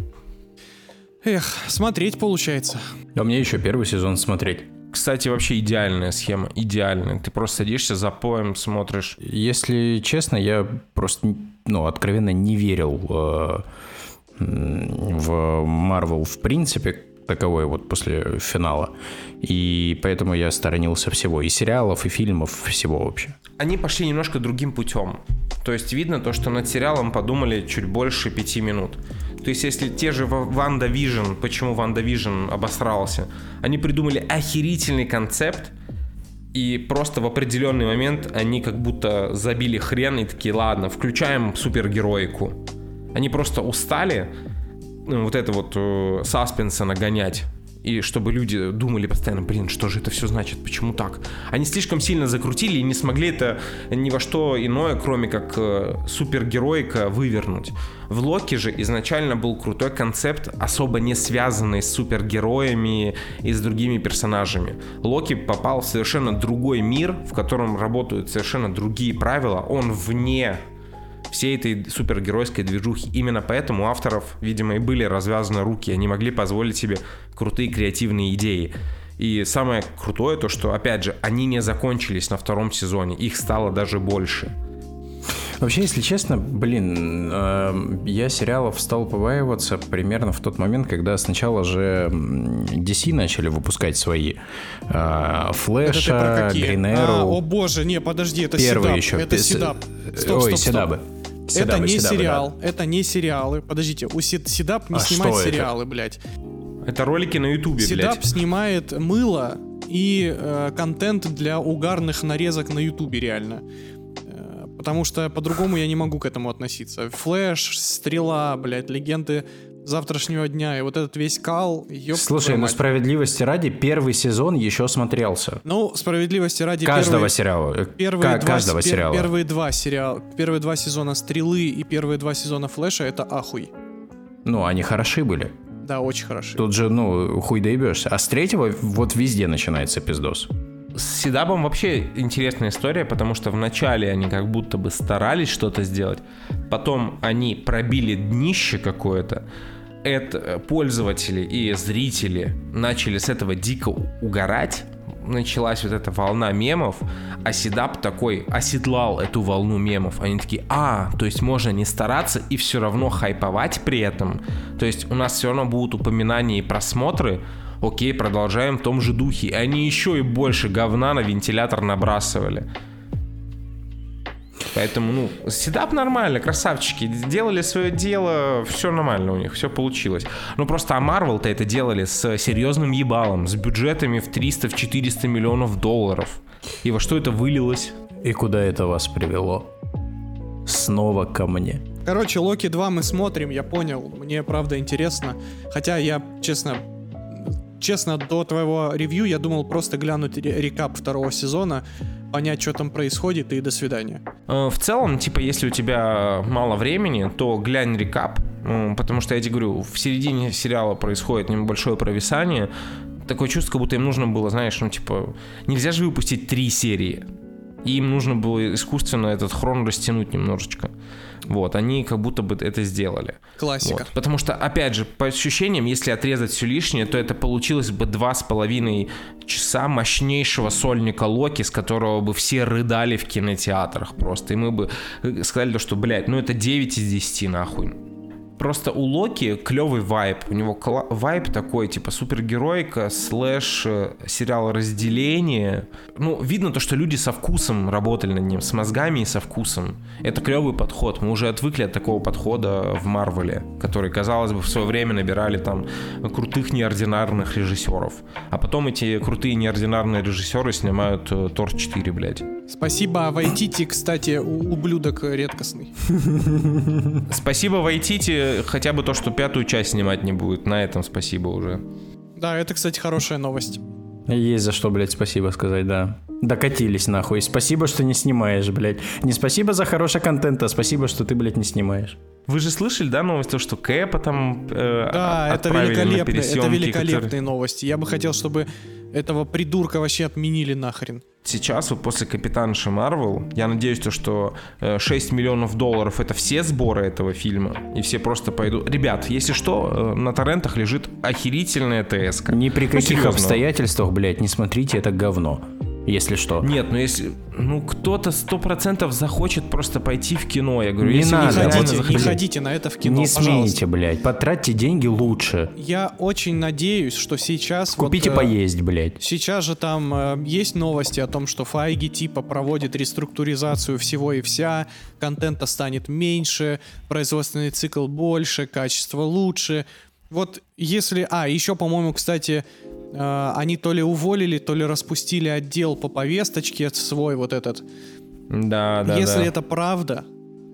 C: Эх, смотреть получается.
D: А мне еще первый сезон смотреть.
B: Кстати, вообще идеальная схема, идеальная. Ты просто садишься запоем, смотришь.
D: Если честно, я просто, ну, откровенно не верил э, в Marvel в принципе, таковой вот после финала. И поэтому я сторонился всего. И сериалов, и фильмов, всего вообще.
B: Они пошли немножко другим путем. То есть видно то, что над сериалом подумали чуть больше пяти минут. То есть если те же WandaVision, почему WandaVision обосрался, они придумали охерительный концепт, и просто в определенный момент они как будто забили хрен и такие, ладно, включаем супергероику. Они просто устали ну, вот это вот э, саспенса нагонять и чтобы люди думали постоянно, блин, что же это все значит, почему так? Они слишком сильно закрутили и не смогли это ни во что иное, кроме как э, супергероика, вывернуть. В Локи же изначально был крутой концепт, особо не связанный с супергероями и с другими персонажами. Локи попал в совершенно другой мир, в котором работают совершенно другие правила. Он вне всей этой супергеройской движухи. Именно поэтому у авторов, видимо, и были развязаны руки. Они могли позволить себе крутые креативные идеи. И самое крутое то, что, опять же, они не закончились на втором сезоне. Их стало даже больше.
D: Вообще, если честно, блин, э, я сериалов стал побаиваться примерно в тот момент, когда сначала же DC начали выпускать свои э, Флэша, Arrow. А,
C: о боже, не, подожди, это
D: Первый
C: Седап.
D: еще.
C: Это Седап.
D: Стоп, Ой, стоп, Седабы.
C: Стоп. Это не седабы, сериал, да. это не сериалы. Подождите, у Седап не а снимает сериалы, это? блядь.
B: Это ролики на Ютубе,
C: Седап
B: блядь.
C: снимает мыло и э, контент для угарных нарезок на Ютубе, реально. Потому что по-другому я не могу к этому относиться. Флэш, Стрела, блядь, легенды завтрашнего дня, и вот этот весь кал,
D: Слушай, ну справедливости ради, первый сезон еще смотрелся.
C: Ну, справедливости ради
D: каждого первые, сериала. Э,
C: первые
D: два, каждого пер, сериала.
C: Первые два сериала, первые два сезона Стрелы и первые два сезона Флэша это ахуй.
D: Ну, они хороши были.
C: Да, очень хороши.
D: Тут же, ну, хуй доебешься. А с третьего вот везде начинается пиздос.
B: С Седабом вообще интересная история, потому что вначале они как будто бы старались что-то сделать, потом они пробили днище какое-то, это э, пользователи и зрители начали с этого дико угорать, началась вот эта волна мемов, а Седап такой оседлал эту волну мемов. Они такие, а, то есть можно не стараться и все равно хайповать при этом. То есть у нас все равно будут упоминания и просмотры, окей, продолжаем в том же духе. И они еще и больше говна на вентилятор набрасывали. Поэтому, ну, седап нормально, красавчики. Делали свое дело, все нормально у них, все получилось. Ну, просто а Marvel-то это делали с серьезным ебалом, с бюджетами в 300-400 миллионов долларов. И во что это вылилось?
D: И куда это вас привело? Снова ко мне.
C: Короче, Локи 2 мы смотрим, я понял. Мне правда интересно. Хотя я, честно, честно, до твоего ревью я думал просто глянуть рекап второго сезона, понять, что там происходит, и до свидания.
B: Э, в целом, типа, если у тебя мало времени, то глянь рекап, потому что я тебе говорю, в середине сериала происходит небольшое провисание, такое чувство, как будто им нужно было, знаешь, ну, типа, нельзя же выпустить три серии. И им нужно было искусственно этот хрон растянуть немножечко. Вот, они как будто бы это сделали.
C: Классика.
B: Вот. Потому что, опять же, по ощущениям, если отрезать все лишнее, то это получилось бы два с половиной часа мощнейшего сольника Локи, с которого бы все рыдали в кинотеатрах просто. И мы бы э, сказали, что, блядь, ну это 9 из 10 нахуй. Просто у Локи клевый вайп. У него кла- вайп такой, типа супергеройка, слэш, э, сериал разделение. Ну, видно то, что люди со вкусом работали над ним, с мозгами и со вкусом. Это клевый подход. Мы уже отвыкли от такого подхода в Марвеле, который, казалось бы, в свое время набирали там крутых неординарных режиссеров. А потом эти крутые неординарные режиссеры снимают э, Тор 4, блядь.
C: Спасибо Вайтити, кстати, ублюдок редкостный.
B: Спасибо Вайтити, хотя бы то, что пятую часть снимать не будет. На этом спасибо уже.
C: Да, это, кстати, хорошая новость.
D: Есть за что, блядь, спасибо сказать, да. Докатились нахуй. Спасибо, что не снимаешь, блядь. Не спасибо за хороший контент, а спасибо, что ты, блядь, не снимаешь.
B: Вы же слышали, да, новость, то, что Кэпа там
C: э, Да, это великолепные, это великолепные которые... новости. Я бы хотел, чтобы этого придурка вообще отменили нахрен.
B: Сейчас, вот после Капитанши Марвел, я надеюсь, то, что 6 э, миллионов долларов это все сборы этого фильма, и все просто пойдут. Ребят, если что, э, на торрентах лежит охерительная ТС.
D: Ни при ну, каких серьезно. обстоятельствах, блядь, не смотрите это говно если что.
B: Нет, ну если, ну кто-то сто процентов захочет просто пойти в кино, я говорю,
C: не
B: если
C: надо, не ходите, не ходите на это в кино,
D: Не смените, блядь, потратьте деньги лучше.
C: Я очень надеюсь, что сейчас...
D: Купите вот, э, поесть, блядь.
C: Сейчас же там э, есть новости о том, что Файги типа проводит реструктуризацию всего и вся, контента станет меньше, производственный цикл больше, качество лучше. Вот если... А, еще, по-моему, кстати, они то ли уволили, то ли распустили отдел по повесточке свой вот этот.
B: Да, да,
C: Если
B: да.
C: это правда,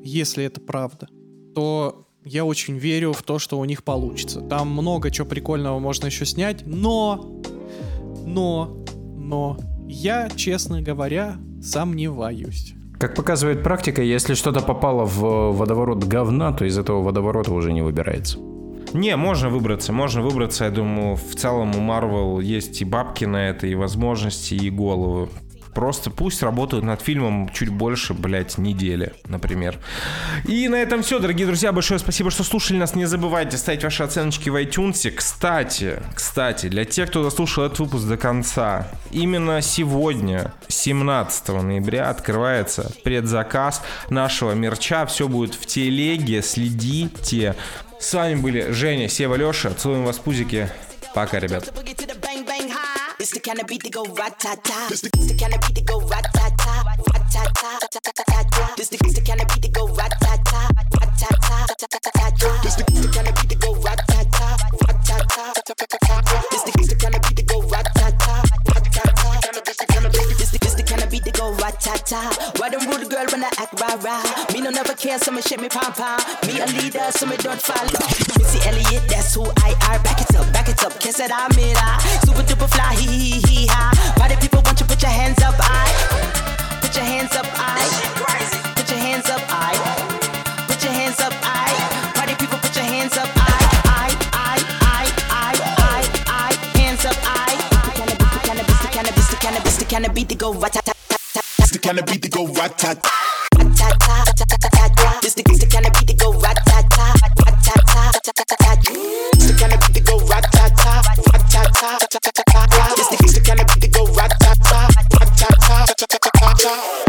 C: если это правда, то я очень верю в то, что у них получится. Там много чего прикольного можно еще снять, но, но, но, я, честно говоря, сомневаюсь.
D: Как показывает практика, если что-то попало в водоворот говна, то из этого водоворота уже не выбирается.
A: Не, можно выбраться, можно выбраться. Я думаю, в целом у Marvel есть и бабки на это, и возможности, и головы. Просто пусть работают над фильмом чуть больше, блядь, недели, например. И на этом все, дорогие друзья. Большое спасибо, что слушали нас. Не забывайте ставить ваши оценочки в iTunes. Кстати, кстати, для тех, кто дослушал этот выпуск до конца, именно сегодня, 17 ноября, открывается предзаказ нашего мерча. Все будет в телеге. Следите. С вами были Женя, Сева, Леша. Целуем вас, пузики. Пока, ребят. It's the kind of beat that go rat-ta-ta. It's the, kind of beat that go rat-ta-ta. Rat-ta-ta. This the, kind of beat that go rat-ta-ta. Rat-ta-ta. This the, kind of beat that go rat-ta-ta. Rat-ta-ta. This the kind of beat that the, this the kind of beat that go rat-ta-ta. Why don't rude girl when I act rah-rah? Me no never care, so me shake me pom-pom. Me a leader, so me don't follow. Missy Elliott, that's who I are. Back it up, back it up. Kiss it, I'm it, ah. Super duper fly, hee hee hee ha. Party people want you put your hands up, I. Put your hands up, I. Put your hands up, I. kind of beat that go rat tat tat tat. It's the kind of beat to go rat tat. It's the kind of beat that go rat tat tat tat. It's the kind of beat that go rat tat tat rat the kind of beat that go rat tat tat.